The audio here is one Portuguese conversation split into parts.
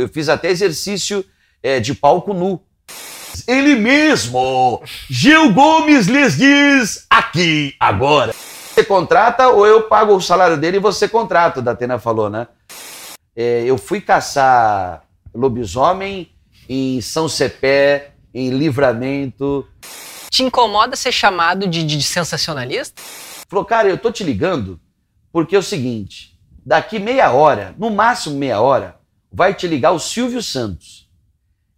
eu fiz até exercício é, de palco nu. Ele mesmo, Gil Gomes lhes diz aqui, agora. Você contrata ou eu pago o salário dele e você contrata, o Datena falou, né? É, eu fui caçar lobisomem em São Cepé, em Livramento. Te incomoda ser chamado de, de sensacionalista? Falou, cara, eu tô te ligando porque é o seguinte: daqui meia hora, no máximo meia hora, vai te ligar o Silvio Santos.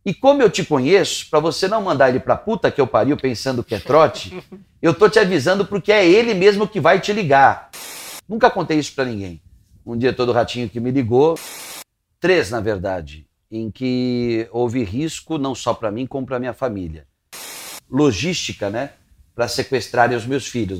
E como eu te conheço, para você não mandar ele pra puta que eu pariu pensando que é trote, eu tô te avisando porque é ele mesmo que vai te ligar. Nunca contei isso para ninguém. Um dia todo ratinho que me ligou, três na verdade, em que houve risco não só para mim como para minha família. Logística, né, para sequestrarem os meus filhos.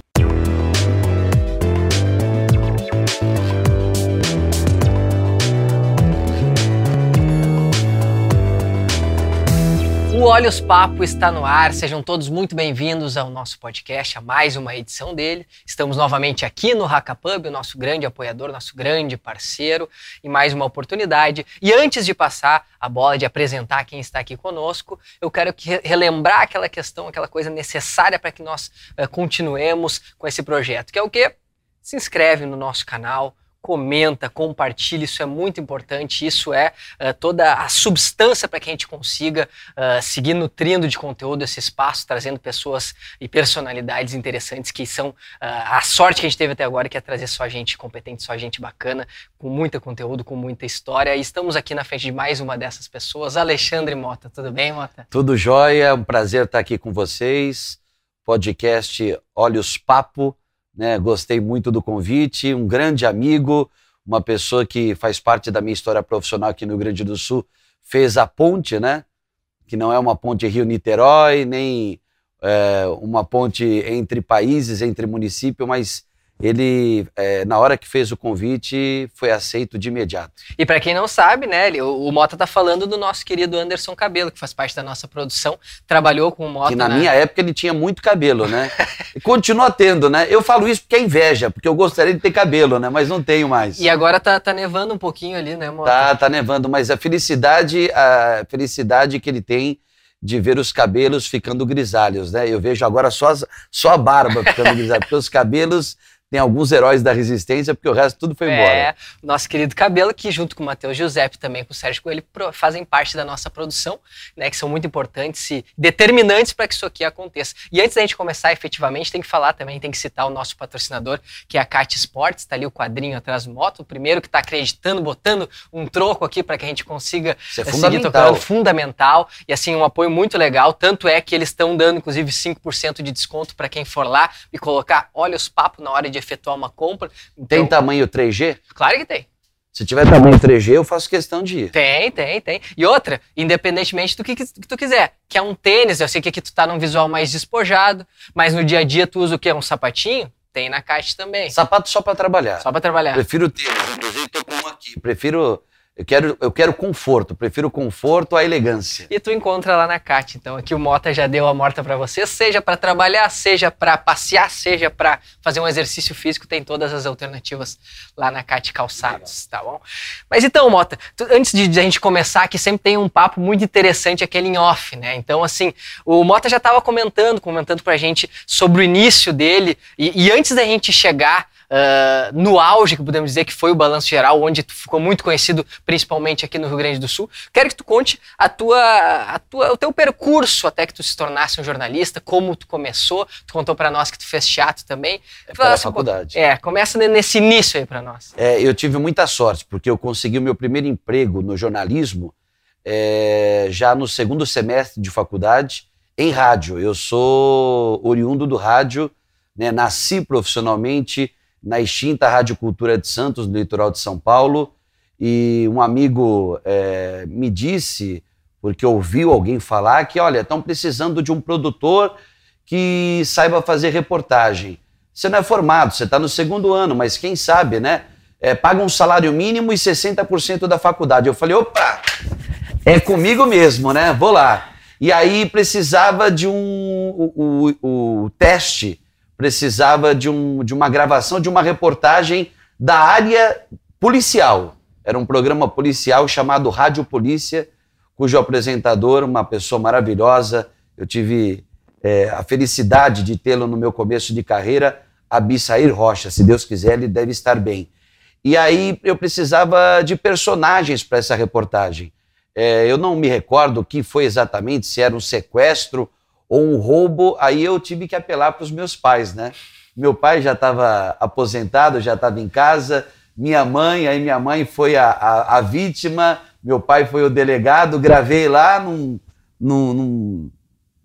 O Olhos Papo está no ar, sejam todos muito bem-vindos ao nosso podcast, a mais uma edição dele. Estamos novamente aqui no Hackapub, o nosso grande apoiador, nosso grande parceiro, e mais uma oportunidade. E antes de passar a bola, de apresentar quem está aqui conosco, eu quero que relembrar aquela questão, aquela coisa necessária para que nós uh, continuemos com esse projeto, que é o quê? Se inscreve no nosso canal, comenta, compartilha, isso é muito importante, isso é uh, toda a substância para que a gente consiga uh, seguir nutrindo de conteúdo esse espaço, trazendo pessoas e personalidades interessantes que são uh, a sorte que a gente teve até agora, que é trazer só gente competente, só gente bacana, com muito conteúdo, com muita história. E estamos aqui na frente de mais uma dessas pessoas, Alexandre Mota. Tudo bem, Mota? Tudo jóia, é um prazer estar aqui com vocês. Podcast Olhos Papo né? Gostei muito do convite, um grande amigo, uma pessoa que faz parte da minha história profissional aqui no Rio Grande do Sul, fez a ponte, né? Que não é uma ponte Rio-Niterói, nem é, uma ponte entre países, entre municípios, mas ele, é, na hora que fez o convite, foi aceito de imediato. E para quem não sabe, né, o, o Mota tá falando do nosso querido Anderson Cabelo, que faz parte da nossa produção, trabalhou com o Mota. Que na né? minha época ele tinha muito cabelo, né? e continua tendo, né? Eu falo isso porque é inveja, porque eu gostaria de ter cabelo, né? Mas não tenho mais. E agora tá, tá nevando um pouquinho ali, né, Mota? Tá, tá nevando, mas a felicidade, a felicidade que ele tem de ver os cabelos ficando grisalhos, né? Eu vejo agora só, só a barba ficando grisalha, porque os cabelos tem alguns heróis da resistência, porque o resto tudo foi embora. É, nosso querido Cabelo, que junto com o Matheus Giuseppe, também com o Sérgio Coelho, fazem parte da nossa produção, né, que são muito importantes e determinantes para que isso aqui aconteça. E antes da gente começar efetivamente, tem que falar também, tem que citar o nosso patrocinador, que é a CAT Sports, está ali o quadrinho atrás do moto, o primeiro que está acreditando, botando um troco aqui para que a gente consiga isso é seguir tocando, fundamental, e assim, um apoio muito legal, tanto é que eles estão dando, inclusive, 5% de desconto para quem for lá e colocar olha os papos na hora de efetuar uma compra. Então, tem tamanho 3G? Claro que tem. Se tiver tamanho 3G, eu faço questão de ir. Tem, tem, tem. E outra, independentemente do que, que, tu quiser. Que é um tênis, eu sei que aqui tu tá num visual mais despojado, mas no dia a dia tu usa o quê? Um sapatinho? Tem na caixa também. Sapato só para trabalhar. Só para trabalhar. Prefiro tênis, inclusive tô com um aqui. Prefiro eu quero, eu quero conforto, prefiro conforto à elegância. E tu encontra lá na CAT. Então aqui o Mota já deu a morta para você, seja para trabalhar, seja para passear, seja para fazer um exercício físico, tem todas as alternativas lá na CAT Calçados, Legal. tá bom? Mas então, Mota, tu, antes de, de, a gente começar, aqui sempre tem um papo muito interessante aquele em off, né? Então assim, o Mota já estava comentando, comentando pra gente sobre o início dele e, e antes da gente chegar uh, no auge, que podemos dizer que foi o Balanço Geral, onde tu ficou muito conhecido, principalmente aqui no Rio Grande do Sul. Quero que tu conte a tua, a tua, o teu percurso até que tu se tornasse um jornalista, como tu começou. Tu contou para nós que tu fez teatro também. É pela assim, faculdade. É, começa nesse início aí para nós. É, eu tive muita sorte, porque eu consegui o meu primeiro emprego no jornalismo é, já no segundo semestre de faculdade em rádio. Eu sou oriundo do rádio, né, nasci profissionalmente na extinta Rádio Cultura de Santos, no litoral de São Paulo, e um amigo é, me disse, porque ouviu alguém falar, que olha, estão precisando de um produtor que saiba fazer reportagem. Você não é formado, você está no segundo ano, mas quem sabe, né? É, paga um salário mínimo e 60% da faculdade. Eu falei, opa, é comigo mesmo, né? Vou lá. E aí precisava de um o, o, o teste precisava de, um, de uma gravação de uma reportagem da área policial. Era um programa policial chamado Rádio Polícia, cujo apresentador, uma pessoa maravilhosa, eu tive é, a felicidade de tê-lo no meu começo de carreira, Abissair Rocha. Se Deus quiser, ele deve estar bem. E aí eu precisava de personagens para essa reportagem. É, eu não me recordo o que foi exatamente, se era um sequestro ou um roubo, aí eu tive que apelar para os meus pais, né? Meu pai já estava aposentado, já estava em casa, minha mãe, aí minha mãe foi a, a, a, vítima, meu pai foi o delegado, gravei lá num, num, num,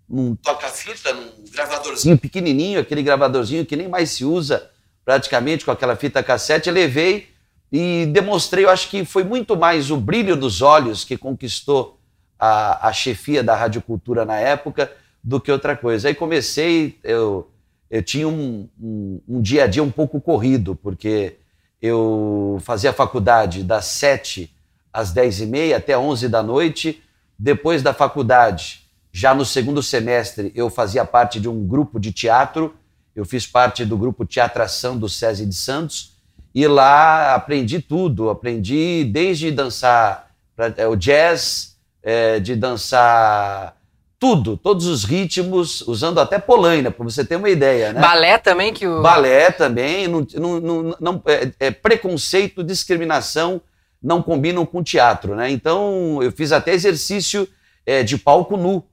num toca-fita, num gravadorzinho pequenininho, aquele gravadorzinho que nem mais se usa praticamente com aquela fita cassete, levei e demonstrei, eu acho que foi muito mais o brilho dos olhos que conquistou a, a chefia da Rádio Cultura na época do que outra coisa. Aí comecei, eu, eu tinha um, um, um dia a dia um pouco corrido, porque eu fazia faculdade das sete às dez e meia até onze da noite. Depois da faculdade, já no segundo semestre, eu fazia parte de um grupo de teatro eu fiz parte do grupo Teatração do SESI de Santos e lá aprendi tudo. Aprendi desde dançar é, o jazz, é, de dançar tudo, todos os ritmos, usando até polaina, para você ter uma ideia. Né? Balé também que o. Balé também. Não, não, não, é, é, preconceito, discriminação não combinam com teatro. Né? Então, eu fiz até exercício é, de palco nu.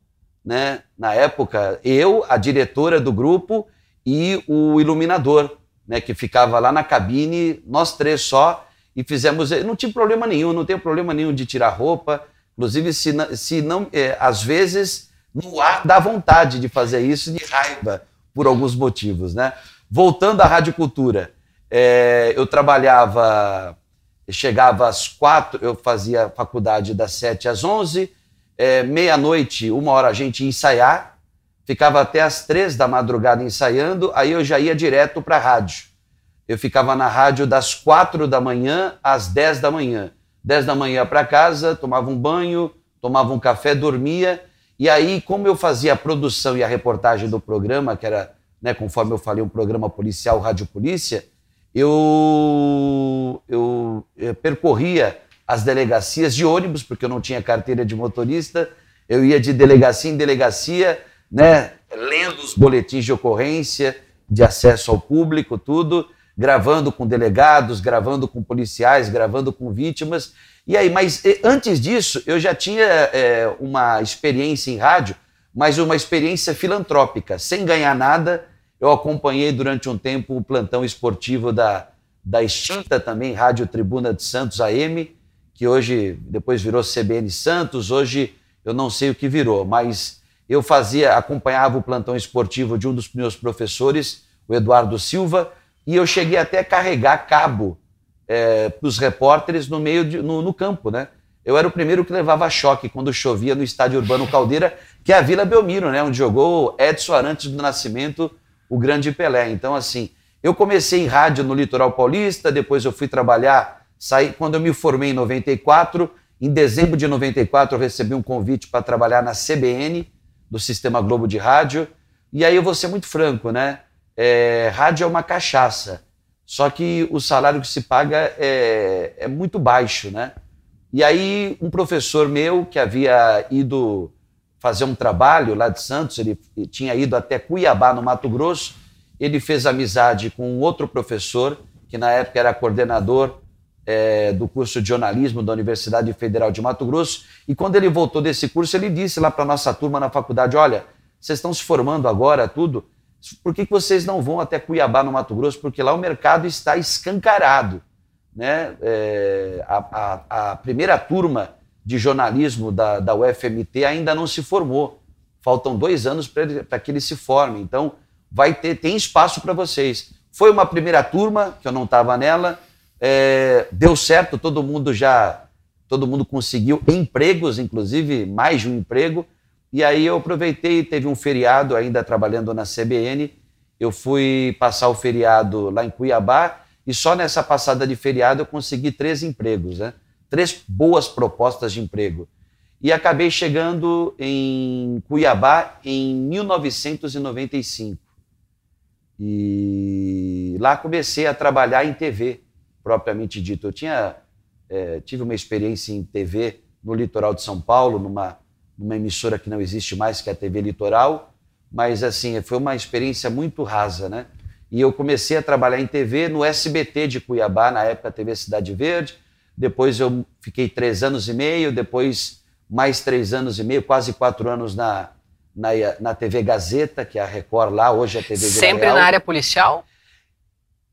Né? Na época, eu, a diretora do grupo e o iluminador, né, que ficava lá na cabine, nós três só, e fizemos. Não tinha problema nenhum, não tem problema nenhum de tirar roupa. Inclusive, se não, se não é, às vezes, no ar dá vontade de fazer isso de raiva, por alguns motivos. Né? Voltando à Rádio Cultura, é, eu trabalhava, chegava às quatro, eu fazia faculdade das sete às onze, é, meia-noite, uma hora a gente ia ensaiar, ficava até as três da madrugada ensaiando, aí eu já ia direto para a rádio. Eu ficava na rádio das quatro da manhã às dez da manhã. Dez da manhã para casa, tomava um banho, tomava um café, dormia. E aí, como eu fazia a produção e a reportagem do programa, que era, né, conforme eu falei, um programa policial, Rádio Polícia, eu, eu, eu percorria as delegacias de ônibus, porque eu não tinha carteira de motorista, eu ia de delegacia em delegacia, né, lendo os boletins de ocorrência, de acesso ao público, tudo, gravando com delegados, gravando com policiais, gravando com vítimas. E aí, mas antes disso, eu já tinha é, uma experiência em rádio, mas uma experiência filantrópica. Sem ganhar nada, eu acompanhei durante um tempo o plantão esportivo da, da extinta também Rádio Tribuna de Santos AM, que hoje depois virou CBN Santos, hoje eu não sei o que virou, mas eu fazia, acompanhava o plantão esportivo de um dos meus professores, o Eduardo Silva, e eu cheguei até a carregar cabo é, para os repórteres no meio de, no, no, campo, né? Eu era o primeiro que levava choque quando chovia no estádio Urbano Caldeira, que é a Vila Belmiro, né? Onde jogou Edson Arantes do Nascimento, o grande Pelé. Então, assim, eu comecei em rádio no Litoral Paulista, depois eu fui trabalhar, saí quando eu me formei em 94. Em dezembro de 94, eu recebi um convite para trabalhar na CBN, do Sistema Globo de Rádio. E aí eu vou ser muito franco, né? É, rádio é uma cachaça, só que o salário que se paga é, é muito baixo, né? E aí um professor meu que havia ido fazer um trabalho lá de Santos, ele tinha ido até Cuiabá, no Mato Grosso, ele fez amizade com um outro professor, que na época era coordenador é, do curso de jornalismo da Universidade Federal de Mato Grosso. E quando ele voltou desse curso, ele disse lá para nossa turma na faculdade: Olha, vocês estão se formando agora, tudo, por que, que vocês não vão até Cuiabá, no Mato Grosso? Porque lá o mercado está escancarado. Né? É, a, a, a, primeira turma de jornalismo da, da UFMT ainda não se formou. Faltam dois anos para que ele se forme. Então, vai ter tem espaço para vocês. Foi uma primeira turma, que eu não estava nela, é, deu certo, todo mundo já, todo mundo conseguiu empregos, inclusive mais de um emprego. E aí eu aproveitei, teve um feriado ainda trabalhando na CBN. Eu fui passar o feriado lá em Cuiabá e só nessa passada de feriado eu consegui três empregos, né? três boas propostas de emprego. E acabei chegando em Cuiabá em 1995. E lá comecei a trabalhar em TV propriamente dito. Eu tinha é, tive uma experiência em TV no litoral de São Paulo, numa, numa emissora que não existe mais, que é a TV Litoral, mas assim, foi uma experiência muito rasa, né? E eu comecei a trabalhar em TV no SBT de Cuiabá, na época TV Cidade Verde. Depois eu fiquei três anos e meio, depois mais três anos e meio, quase quatro anos na, na, na TV Gazeta, que é a Record lá, hoje é a TV Vila Sempre Real. na área policial?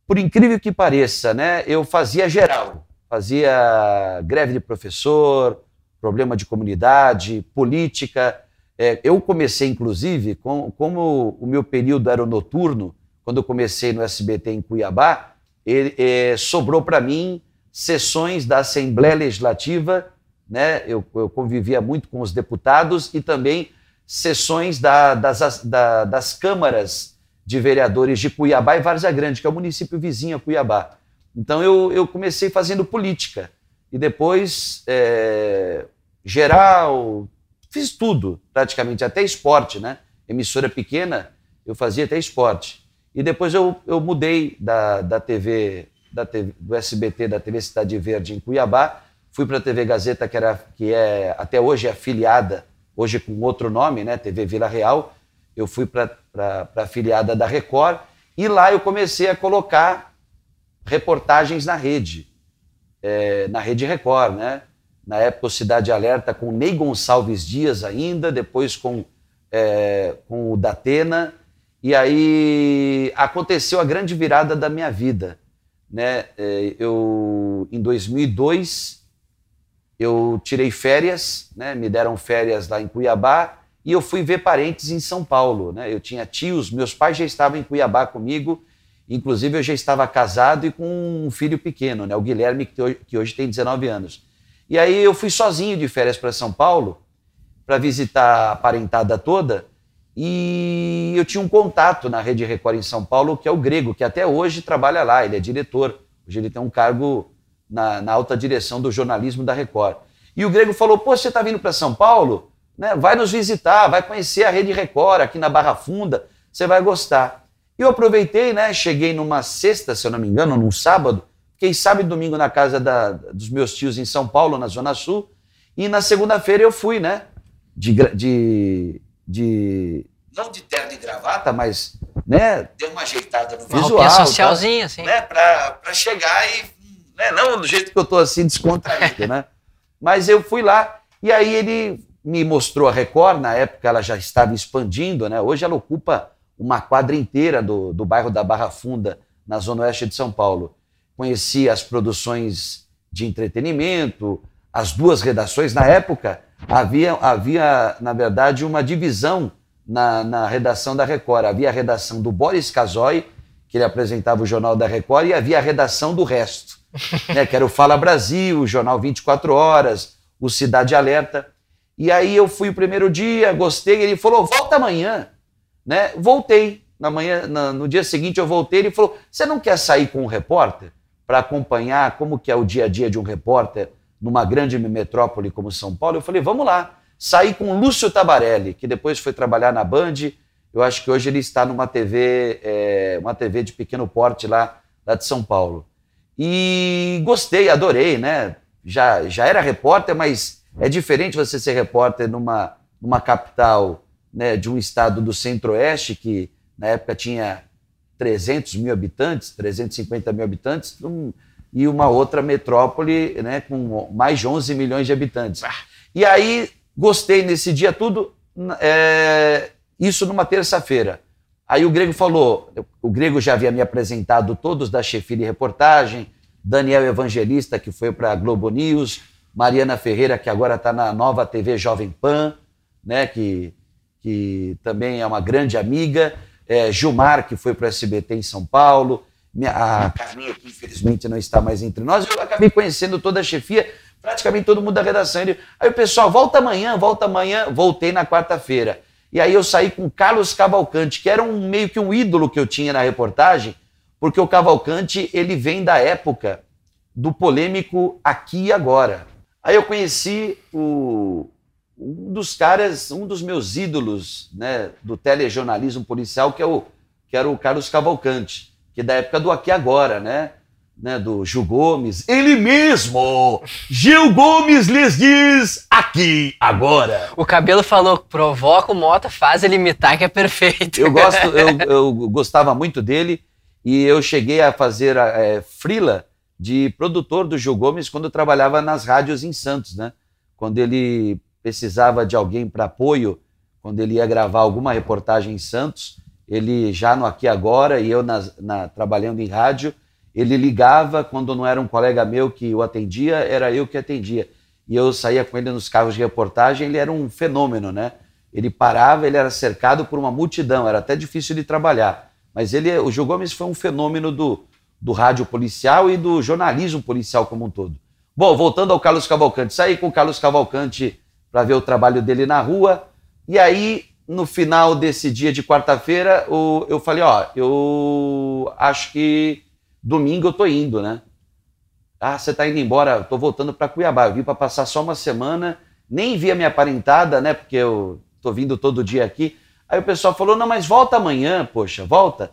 Por incrível que pareça, né, eu fazia geral. Fazia greve de professor, problema de comunidade, política. É, eu comecei, inclusive, com, como o meu período era noturno, quando eu comecei no SBT em Cuiabá, ele, é, sobrou para mim sessões da Assembleia Legislativa, né? Eu, eu, convivia muito com os deputados e também sessões da, das, da, das câmaras de vereadores de Cuiabá e Várzea Grande, que é o município vizinho a Cuiabá. Então eu, eu comecei fazendo política e depois é, geral, fiz tudo praticamente, até esporte, né? Emissora pequena, eu fazia até esporte. E depois eu, eu mudei da, da TV, da TV, do SBT, da TV Cidade Verde em Cuiabá, fui para a TV Gazeta, que, era, que é até hoje é afiliada, hoje com outro nome, né? TV Vila Real. Eu fui para a afiliada da Record e lá eu comecei a colocar reportagens na rede, é, na rede Record, né? Na época, o Cidade Alerta com Ney Gonçalves Dias ainda, depois com, é, com o Datena, e aí aconteceu a grande virada da minha vida. Né? É, eu, em 2002, eu tirei férias, né? me deram férias lá em Cuiabá, e eu fui ver parentes em São Paulo. Né? Eu tinha tios, meus pais já estavam em Cuiabá comigo, inclusive eu já estava casado e com um filho pequeno, né? o Guilherme, que hoje, que hoje tem 19 anos. E aí eu fui sozinho de férias para São Paulo, para visitar a parentada toda, e eu tinha um contato na Rede Record em São Paulo, que é o Grego, que até hoje trabalha lá, ele é diretor. Hoje ele tem um cargo na, na alta direção do jornalismo da Record. E o Grego falou: pô, você está vindo para São Paulo? Né? Vai nos visitar, vai conhecer a Rede Record aqui na Barra Funda, você vai gostar. E eu aproveitei, né? Cheguei numa sexta, se eu não me engano, num sábado, fiquei sábado e domingo na casa da, dos meus tios em São Paulo, na Zona Sul, e na segunda-feira eu fui, né? De, de, de não de terno e gravata, mas né, deu uma ajeitada no Uma visual. roupinha socialzinha, assim. Né, pra, pra chegar e. Né, não do jeito que eu tô assim, descontraído, né? Mas eu fui lá e aí ele me mostrou a Record, na época ela já estava expandindo, né? Hoje ela ocupa uma quadra inteira do, do bairro da Barra Funda, na zona oeste de São Paulo. Conheci as produções de entretenimento, as duas redações. Na época, havia, havia na verdade, uma divisão na, na redação da Record. Havia a redação do Boris Casoy, que ele apresentava o Jornal da Record, e havia a redação do resto, né, que era o Fala Brasil, o Jornal 24 Horas, o Cidade Alerta. E aí eu fui o primeiro dia, gostei, ele falou, volta amanhã. Né? Voltei. Na manhã, na, no dia seguinte eu voltei, ele falou, você não quer sair com um repórter para acompanhar como que é o dia a dia de um repórter numa grande metrópole como São Paulo? Eu falei, vamos lá. Saí com o Lúcio Tabarelli, que depois foi trabalhar na Band. Eu acho que hoje ele está numa TV, é, uma TV de pequeno porte lá, lá de São Paulo. E gostei, adorei, né? Já, já era repórter, mas é diferente você ser repórter numa, numa capital né, de um estado do centro-oeste, que na época tinha 300 mil habitantes, 350 mil habitantes, e uma outra metrópole né, com mais de 11 milhões de habitantes. E aí gostei nesse dia tudo, é, isso numa terça-feira. Aí o Grego falou, o Grego já havia me apresentado todos da chefia de reportagem, Daniel Evangelista, que foi para a Globo News, Mariana Ferreira, que agora está na nova TV Jovem Pan, né, que, que também é uma grande amiga, é, Gilmar, que foi para o SBT em São Paulo, a Carminha, que infelizmente não está mais entre nós, eu acabei conhecendo toda a chefia, praticamente todo mundo da redação. Aí o pessoal, volta amanhã, volta amanhã, voltei na quarta-feira. E aí eu saí com Carlos Cavalcante, que era um meio que um ídolo que eu tinha na reportagem, porque o Cavalcante ele vem da época do polêmico Aqui e Agora. Aí eu conheci o, um dos caras, um dos meus ídolos né, do telejornalismo policial, que, é o, que era o Carlos Cavalcante, que é da época do Aqui Agora, né? né, do Gil Gomes. Ele mesmo, Gil Gomes lhes diz aqui, agora. O Cabelo falou, provoca o Mota, faz ele imitar que é perfeito. Eu, gosto, eu, eu gostava muito dele e eu cheguei a fazer é, frila de produtor do Gil Gomes quando eu trabalhava nas rádios em Santos, né? Quando ele precisava de alguém para apoio, quando ele ia gravar alguma reportagem em Santos, ele já no Aqui Agora e eu na, na, trabalhando em rádio, ele ligava quando não era um colega meu que o atendia, era eu que atendia. E eu saía com ele nos carros de reportagem, ele era um fenômeno, né? Ele parava, ele era cercado por uma multidão, era até difícil de trabalhar. Mas ele, o Gil Gomes foi um fenômeno do, do rádio policial e do jornalismo policial como um todo. Bom, voltando ao Carlos Cavalcante, saí com o Carlos Cavalcante para ver o trabalho dele na rua, e aí no final desse dia de quarta-feira, eu falei, ó, eu acho que domingo eu tô indo, né? Ah, você tá indo embora, tô voltando para Cuiabá. Eu vim para passar só uma semana, nem vi a minha parentada, né? Porque eu tô vindo todo dia aqui. Aí o pessoal falou: "Não, mas volta amanhã, poxa, volta".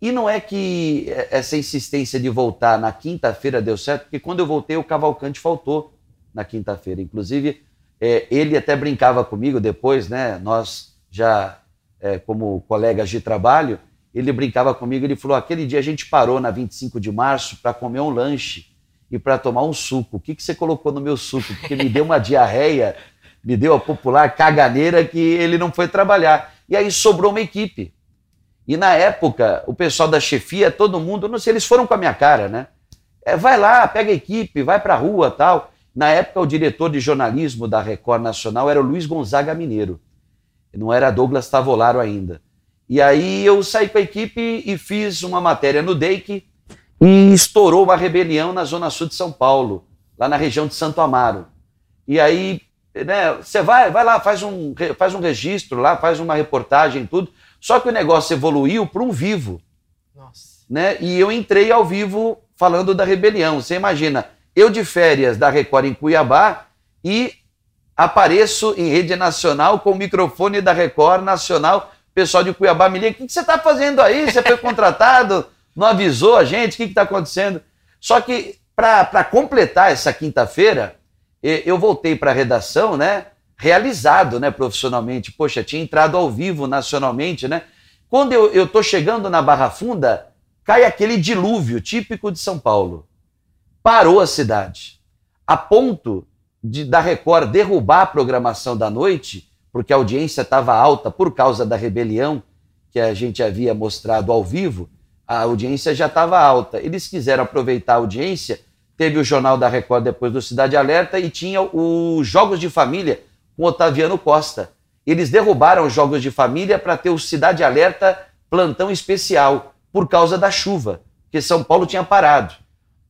E não é que essa insistência de voltar na quinta-feira deu certo, porque quando eu voltei o Cavalcante faltou na quinta-feira. Inclusive, é, ele até brincava comigo depois, né? Nós já é, como colegas de trabalho, ele brincava comigo, ele falou, aquele dia a gente parou na 25 de março para comer um lanche e para tomar um suco. O que, que você colocou no meu suco? Porque me deu uma diarreia, me deu a popular caganeira que ele não foi trabalhar. E aí sobrou uma equipe. E na época, o pessoal da chefia, todo mundo, não sei, eles foram com a minha cara, né? É, vai lá, pega a equipe, vai para a rua tal. Na época, o diretor de jornalismo da Record Nacional era o Luiz Gonzaga Mineiro não era Douglas Tavolaro ainda. E aí eu saí com a equipe e fiz uma matéria no DEIC e estourou uma rebelião na zona sul de São Paulo, lá na região de Santo Amaro. E aí, né, você vai, vai lá, faz um, faz um registro lá, faz uma reportagem tudo. Só que o negócio evoluiu para um vivo. Nossa. Né? E eu entrei ao vivo falando da rebelião. Você imagina, eu de férias da Record em Cuiabá e apareço em rede nacional com o microfone da Record Nacional. Pessoal de Cuiabá me liga, o que, você está fazendo aí? Você foi contratado? Não avisou a gente? O que está acontecendo? Só que, para completar essa quinta-feira, eu voltei para a redação, né? Realizado, né, profissionalmente. Poxa, tinha entrado ao vivo nacionalmente, né? Quando eu estou chegando na Barra Funda, cai aquele dilúvio típico de São Paulo. Parou a cidade. A ponto de, da Record derrubar a programação da noite, porque a audiência estava alta por causa da rebelião que a gente havia mostrado ao vivo, a audiência já estava alta. Eles quiseram aproveitar a audiência, teve o Jornal da Record depois do Cidade Alerta e tinha os Jogos de Família com Otaviano Costa. Eles derrubaram os Jogos de Família para ter o Cidade Alerta plantão especial por causa da chuva, que São Paulo tinha parado.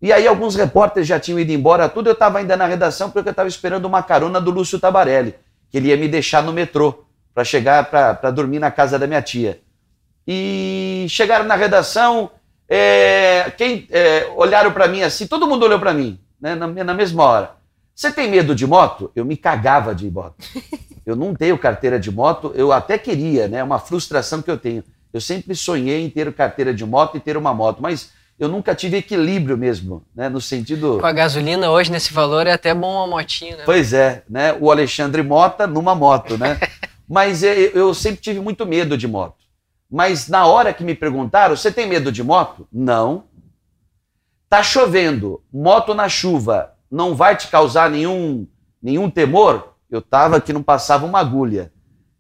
E aí alguns repórteres já tinham ido embora, tudo. Eu estava ainda na redação porque eu estava esperando uma carona do Lúcio Tabarelli, que ele ia me deixar no metrô para chegar para dormir na casa da minha tia. E chegaram na redação, é, quem é, olharam para mim assim, todo mundo olhou para mim, né, na, na mesma hora. Você tem medo de moto? Eu me cagava de moto. Eu não tenho carteira de moto, eu até queria, né? É uma frustração que eu tenho. Eu sempre sonhei em ter carteira de moto e ter uma moto, mas eu nunca tive equilíbrio mesmo, né? No sentido. Com a gasolina hoje nesse valor é até bom uma motinha, né? Pois é, né? O Alexandre Mota numa moto, né? Mas eu sempre tive muito medo de moto. Mas na hora que me perguntaram, você tem medo de moto? Não. Tá chovendo, moto na chuva, não vai te causar nenhum, nenhum temor? Eu tava que não passava uma agulha.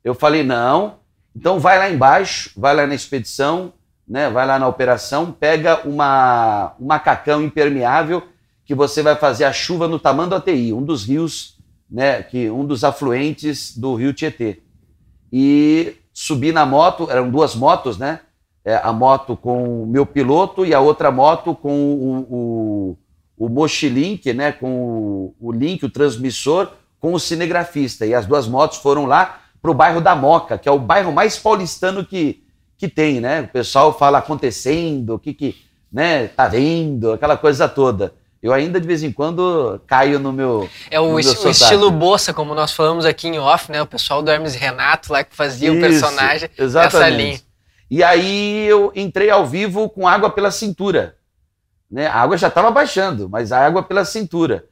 Eu falei, não. Então vai lá embaixo, vai lá na expedição, né? Vai lá na operação, pega uma, um macacão impermeável que você vai fazer a chuva no Tamanho ATI, um dos rios, né? Que um dos afluentes do Rio Tietê. E subi na moto, eram duas motos, né? É, a moto com o meu piloto e a outra moto com o, o, o Mochilink, né? Com o, o link, o transmissor, com o cinegrafista. E as duas motos foram lá para o bairro da Moca, que é o bairro mais paulistano que, que tem, né? O pessoal fala acontecendo, o que que, né, tá vendo, aquela coisa toda. Eu ainda de vez em quando caio no meu. É o, es o estilo Bossa, como nós falamos aqui em off, né? O pessoal do Hermes Renato lá que fazia Isso, o personagem exatamente. linha. E aí eu entrei ao vivo com água pela cintura. né? A água já estava baixando, mas a água pela cintura.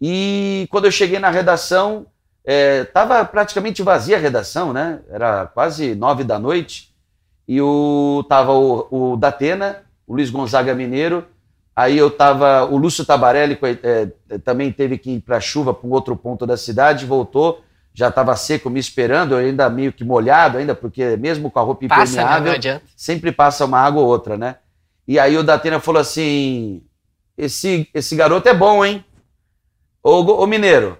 E quando eu cheguei na redação, estava é, praticamente vazia a redação, né? Era quase nove da noite. E o, tava o, o Datena, o Luiz Gonzaga Mineiro, aí eu tava, o Lúcio Tabarelli é, também teve que ir para a chuva para um outro ponto da cidade, voltou, já estava seco me esperando, eu ainda meio que molhado ainda, porque mesmo com a roupa passa, né? impermeável, sempre passa uma água ou outra, né? E aí o Datena falou assim, esse, esse garoto é bom, hein? Ô, ô Mineiro,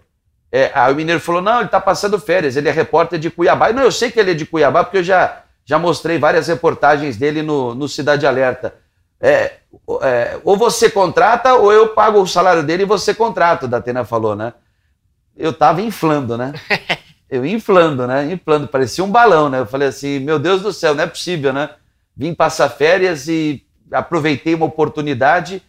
é, aí o Mineiro falou, não, ele está passando férias, ele é repórter de Cuiabá. Não, eu sei que ele é de Cuiabá, porque eu já, já mostrei várias reportagens dele no, no Cidade Alerta. É, é, ou você contrata, ou eu pago o salário dele e você contrata, o Datena falou, né? Eu tava inflando, né? Eu inflando, né? Inflando, parecia um balão, né? Eu falei assim, meu Deus do céu, não é possível, né? Vim passar férias e aproveitei uma oportunidade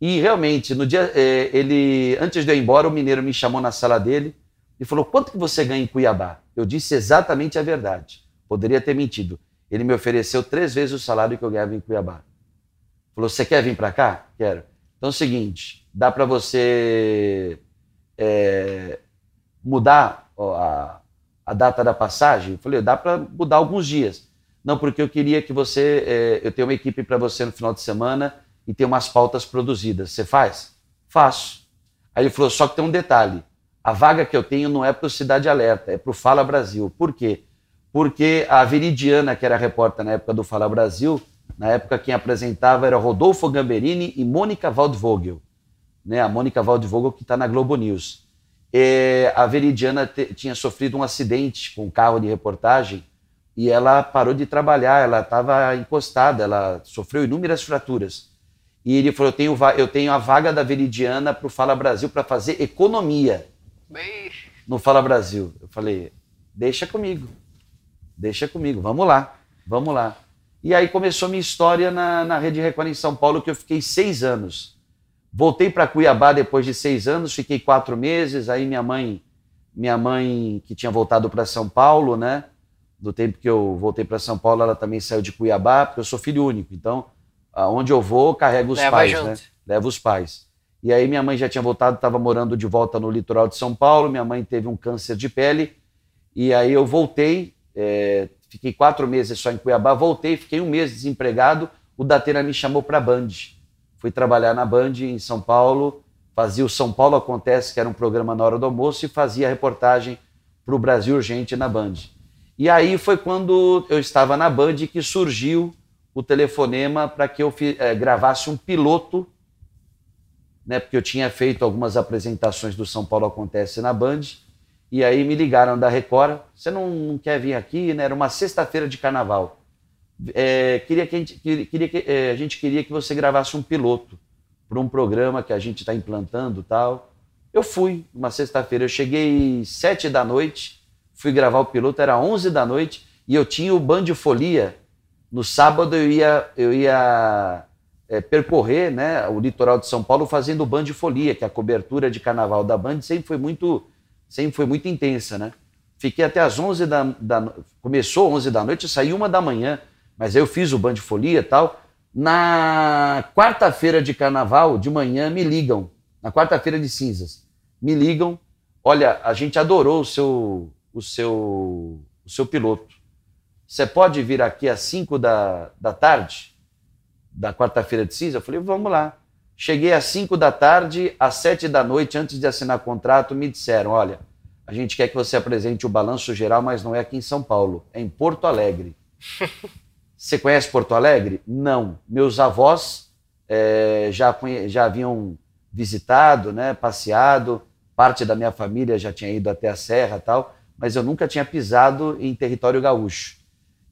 e realmente, no dia, é, ele, antes de eu ir embora, o mineiro me chamou na sala dele e falou: quanto que você ganha em Cuiabá? Eu disse exatamente a verdade. Poderia ter mentido. Ele me ofereceu três vezes o salário que eu ganhava em Cuiabá. Falou: você quer vir para cá? Quero. Então é o seguinte: dá para você é, mudar a, a, data da passagem? Eu falei: dá para mudar alguns dias. Não, porque eu queria que você. É, eu tenho uma equipe para você no final de semana e tem umas pautas produzidas. Você faz? Faço. Aí ele falou: só que tem um detalhe. A vaga que eu tenho não é para o Cidade Alerta, é para o Fala Brasil. Por quê? Porque a Veridiana, que era repórter na época do Fala Brasil, na época quem apresentava era Rodolfo Gamberini e Mônica Waldvogel. Né? A Mônica Waldvogel que está na Globo News. E a Veridiana tinha sofrido um acidente com um carro de reportagem e ela parou de trabalhar, ela estava encostada, ela sofreu inúmeras fraturas. E ele falou: eu tenho, eu tenho a vaga da Veridiana para o Fala Brasil para fazer economia. No Fala Brasil. Eu falei: deixa comigo, deixa comigo, vamos lá, vamos lá. E aí começou minha história na, na Rede Record em São Paulo, que eu fiquei seis anos. Voltei para Cuiabá depois de seis anos, fiquei quatro meses. Aí minha mãe, minha mãe que tinha voltado para São Paulo, né? Do tempo que eu voltei para São Paulo, ela também saiu de Cuiabá, porque eu sou filho único. Então aonde eu vou, carrego os Leva pais, junto. né? Levo os pais. E aí minha mãe já tinha voltado, estava morando de volta no litoral de São Paulo, minha mãe teve um câncer de pele, e aí eu voltei, é, fiquei quatro meses só em Cuiabá, voltei, fiquei um mês desempregado, o Datena me chamou para a Band. Fui trabalhar na Band em São Paulo, fazia o São Paulo Acontece, que era um programa na hora do almoço, e fazia reportagem para o Brasil Urgente na Band. E aí foi quando eu estava na Band que surgiu o telefonema para que eu é, gravasse um piloto, né, porque eu tinha feito algumas apresentações do São Paulo Acontece na Band, e aí me ligaram da Record, você não, não quer vir aqui? Né? Era uma sexta-feira de carnaval. É, queria que a, gente, queria que, é, a gente queria que você gravasse um piloto para um programa que a gente está implantando tal. Eu fui, uma sexta-feira, eu cheguei sete da noite, fui gravar o piloto, era onze da noite, e eu tinha o Band Folia, no sábado eu ia, eu ia é, percorrer né, o litoral de São Paulo fazendo Band de Folia, que é a cobertura de carnaval da Band sempre foi muito, sempre foi muito intensa, né? Fiquei até às 11 da, da começou 11 da noite, saí uma da manhã, mas eu fiz o Band de Folia e tal. Na quarta-feira de carnaval, de manhã, me ligam, na quarta-feira de cinzas, me ligam, olha, a gente adorou o seu, o seu, o seu piloto. Você pode vir aqui às 5 da, da tarde, da quarta-feira de cinza? Eu falei, vamos lá. Cheguei às 5 da tarde, às 7 da noite, antes de assinar contrato, me disseram: olha, a gente quer que você apresente o balanço geral, mas não é aqui em São Paulo, é em Porto Alegre. você conhece Porto Alegre? Não. Meus avós é, já, já haviam visitado, né, passeado, parte da minha família já tinha ido até a Serra tal, mas eu nunca tinha pisado em território gaúcho.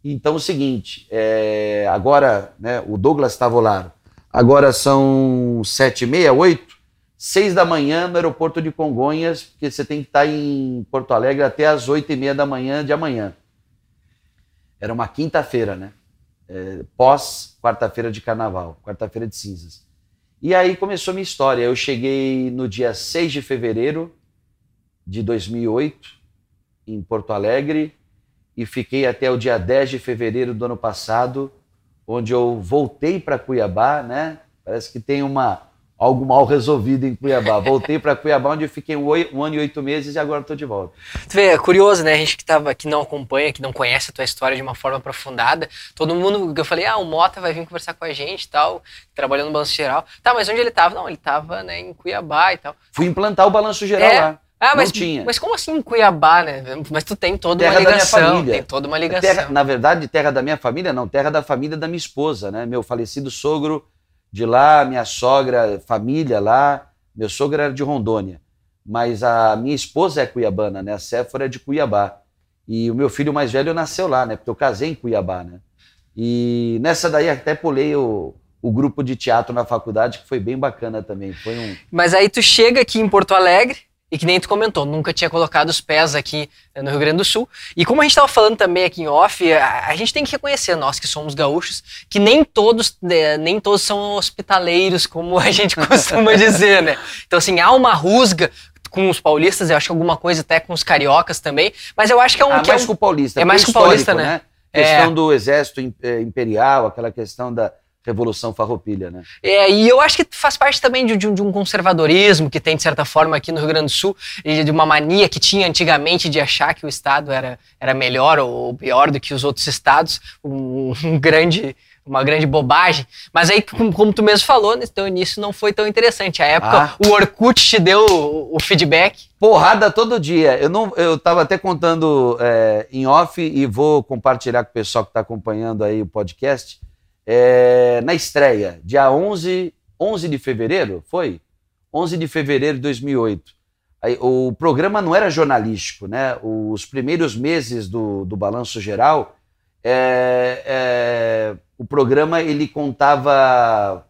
Então, o seguinte, é, agora, né, o Douglas Tavolaro, agora são sete e meia, oito, seis da manhã no aeroporto de Congonhas, porque você tem que estar em Porto Alegre até as oito e meia da manhã de amanhã. Era uma quinta-feira, né? É, pós quarta-feira de carnaval, quarta-feira de cinzas. E aí começou a minha história. Eu cheguei no dia 6 de fevereiro de 2008, em Porto Alegre, e fiquei até o dia 10 de fevereiro do ano passado, onde eu voltei para Cuiabá, né? Parece que tem uma algo mal resolvido em Cuiabá. Voltei para Cuiabá, onde eu fiquei um, um, ano e oito meses e agora estou de volta. Tu vê, é curioso, né? A gente que, tava, que não acompanha, que não conhece a tua história de uma forma aprofundada. Todo mundo, eu falei, ah, o Mota vai vir conversar com a gente e tal, trabalhando no Balanço Geral. Tá, mas onde ele estava? Não, ele estava né, em Cuiabá e tal. Fui implantar o Balanço Geral é. lá. Ah, mas, tinha. mas como assim em Cuiabá, né? Mas tu tem toda terra uma ligação. Da minha família. Tem toda uma ligação. Terra, na verdade, terra da minha família, não, terra da família da minha esposa, né? Meu falecido sogro de lá, minha sogra, família lá. Meu sogro era de Rondônia, mas a minha esposa é cuiabana, né? A Séfora é de Cuiabá. E o meu filho mais velho nasceu lá, né? Porque eu casei em Cuiabá, né? E nessa daí até pulei o, o grupo de teatro na faculdade, que foi bem bacana também. Foi um... Mas aí tu chega aqui em Porto Alegre, e que nem tu comentou, nunca tinha colocado os pés aqui eh, no Rio Grande do Sul. E como a gente estava falando também aqui em off, a, a, gente tem que reconhecer, nós que somos gaúchos, que nem todos, né, nem todos são hospitaleiros, como a gente costuma dizer, né? Então, assim, há uma rusga com os paulistas, eu acho que alguma coisa até com os cariocas também, mas eu acho que é um... Ah, que mais é um, com o paulista. É mais com o paulista, né? né? Questão é... do exército eh, imperial, aquela questão da Revolução Farroupilha, né? É, e eu acho que faz parte também de, de, um conservadorismo que tem, de certa forma, aqui no Rio Grande do Sul, e de uma mania que tinha antigamente de achar que o Estado era, era melhor ou pior do que os outros estados, um, um grande, uma grande bobagem. Mas aí, como, tu mesmo falou, nesse teu início não foi tão interessante. A época, ah. o Orkut te deu o, o, feedback. Porrada todo dia. Eu não, eu tava até contando é, em off e vou compartilhar com o pessoal que está acompanhando aí o podcast é, na estreia, dia 11, 11 de fevereiro, foi? 11 de fevereiro de 2008. Aí, o programa não era jornalístico, né? Os primeiros meses do, do Balanço Geral, é, é, o programa ele contava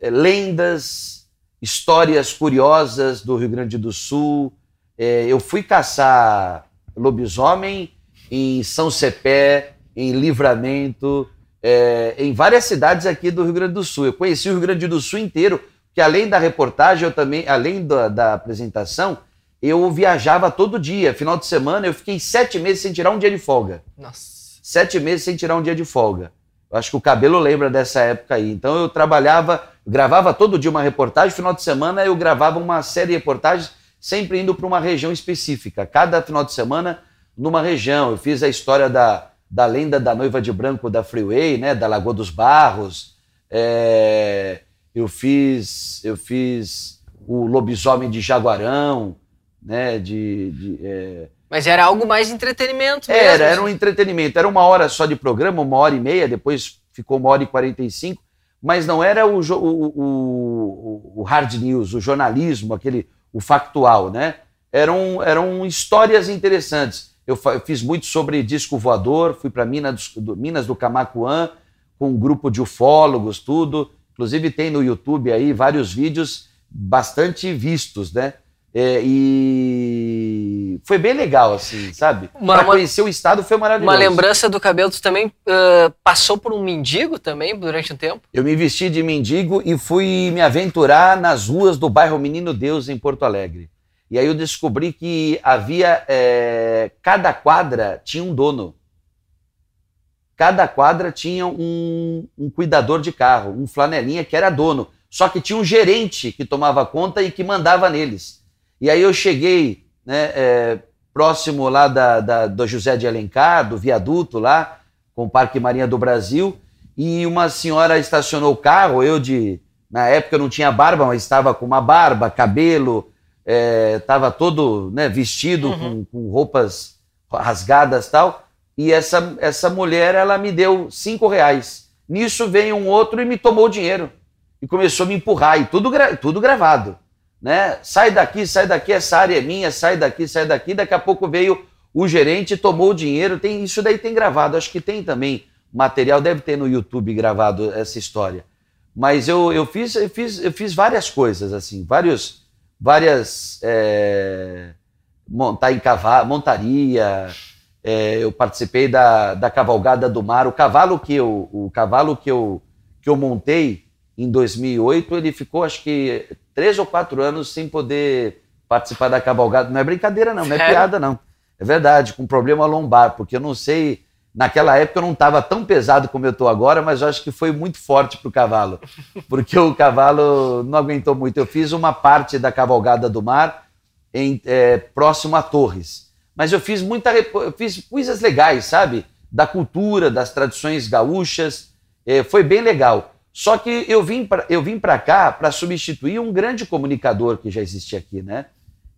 é, lendas, histórias curiosas do Rio Grande do Sul. É, eu fui caçar lobisomem em São Cepé, em Livramento, é, em várias cidades aqui do Rio Grande do Sul. Eu conheci o Rio Grande do Sul inteiro, que além da reportagem, eu também, além da, da apresentação, eu viajava todo dia. Final de semana, eu fiquei sete meses sem tirar um dia de folga. Nossa. Sete meses sem tirar um dia de folga. Eu acho que o cabelo lembra dessa época aí. Então eu trabalhava, gravava todo dia uma reportagem, final de semana eu gravava uma série de reportagens, sempre indo para uma região específica. Cada final de semana numa região. Eu fiz a história da, da lenda da noiva de branco da Freeway, né, da Lagoa dos Barros. É, eu fiz eu fiz o lobisomem de Jaguarão, né, de, de é... mas era algo mais entretenimento mesmo. Era, era um entretenimento. Era uma hora só de programa, uma hora e meia, depois ficou uma hora e quarenta e cinco, mas não era o, o, o, o hard news, o jornalismo, aquele, o factual, né? Eram, eram histórias interessantes. Eu, fiz muito sobre disco voador, fui para Minas do, Minas do Camacuã, com um grupo de ufólogos, tudo. Inclusive tem no YouTube aí vários vídeos bastante vistos, né? É, e foi bem legal, assim, sabe? Para conhecer o estado foi maravilhoso. Uma lembrança do cabelo, tu também uh, passou por um mendigo também durante um tempo? Eu me vesti de mendigo e fui me aventurar nas ruas do bairro Menino Deus, em Porto Alegre. E aí eu descobri que havia. É, cada quadra tinha um dono. Cada quadra tinha um, um cuidador de carro, um flanelinha que era dono. Só que tinha um gerente que tomava conta e que mandava neles. E aí eu cheguei né, é, próximo lá da, da, do José de Alencar, do viaduto lá, com o Parque Marinha do Brasil, e uma senhora estacionou o carro, eu de. Na época eu não tinha barba, mas estava com uma barba, cabelo, estava é, todo né, vestido uhum. com, com, roupas rasgadas tal. E essa, essa mulher, ela me deu cinco reais. Nisso veio um outro e me tomou o dinheiro. E começou a me empurrar, e tudo, tudo gravado. Né? Sai daqui, sai daqui, essa área é minha, sai daqui, sai daqui. Daqui a pouco veio o gerente, tomou o dinheiro. Tem, isso daí tem gravado. Acho que tem também material, deve ter no YouTube gravado essa história. Mas eu, eu, fiz, eu, fiz, eu fiz várias coisas, assim, vários várias. É, montar em cavalo, montaria. É, eu participei da, da cavalgada do mar. O cavalo que eu, o cavalo que eu, que eu montei em 2008, ele ficou acho que três ou quatro anos sem poder participar da cavalgada. Não é brincadeira, não, não é piada, não. É verdade, com problema lombar, porque eu não sei Naquela época eu não estava tão pesado como eu estou agora, mas eu acho que foi muito forte para o cavalo, porque o cavalo não aguentou muito. Eu fiz uma parte da cavalgada do mar em, é, próximo a Torres, mas eu fiz muita, eu fiz coisas legais, sabe? Da cultura, das tradições gaúchas, é, foi bem legal. Só que eu vim para eu vim para cá para substituir um grande comunicador que já existia aqui, né?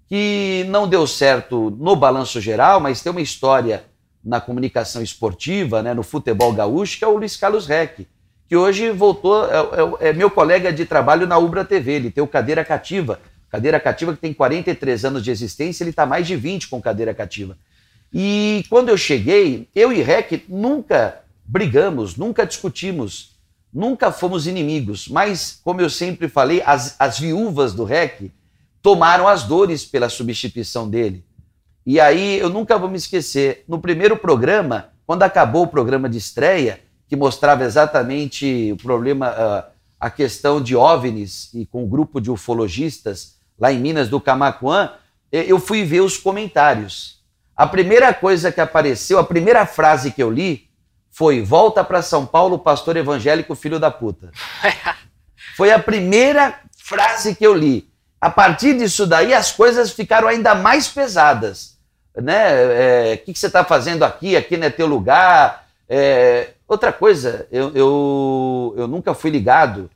Que não deu certo no balanço geral, mas tem uma história na comunicação esportiva, né, no futebol gaúcho, que é o Luiz Carlos Reck, que hoje voltou, é, é, é, meu colega de trabalho na Ubra TV, ele tem o Cadeira Cativa, Cadeira Cativa que tem 43 anos de existência, ele está mais de 20 com Cadeira Cativa. E quando eu cheguei, eu e Reck nunca brigamos, nunca discutimos, nunca fomos inimigos, mas, como eu sempre falei, as, as viúvas do Reck tomaram as dores pela substituição dele. E aí eu nunca vou me esquecer, no primeiro programa, quando acabou o programa de estreia, que mostrava exatamente o problema, a questão de OVNIs e com o um grupo de ufologistas lá em Minas do Camacuã, eu fui ver os comentários. A primeira coisa que apareceu, a primeira frase que eu li foi: Volta para São Paulo, pastor evangélico, filho da puta. foi a primeira frase que eu li. A partir disso daí, as coisas ficaram ainda mais pesadas. Né? É, o que, que, você está fazendo aqui? Aqui não é teu lugar. É, outra coisa, eu, eu, eu, nunca fui ligado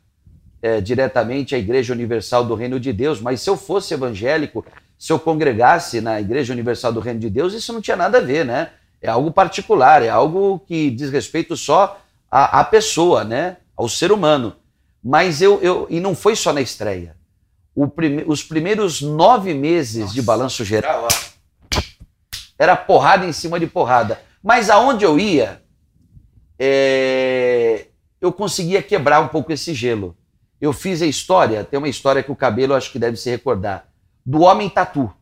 é, diretamente à Igreja Universal do Reino de Deus, mas se eu fosse evangélico, se eu congregasse na Igreja Universal do Reino de Deus, isso não tinha nada a ver, né? É algo particular, é algo que diz respeito só à, à pessoa, né? Ao ser humano. Mas eu, eu. E não foi só na estreia prime, os primeiros nove meses Nossa. de balanço geral ó, era porrada em cima de porrada. Mas aonde eu ia, é, eu conseguia quebrar um pouco esse gelo. Eu fiz a história, tem uma história que o cabelo acho que deve se recordar, do Homem Tatu.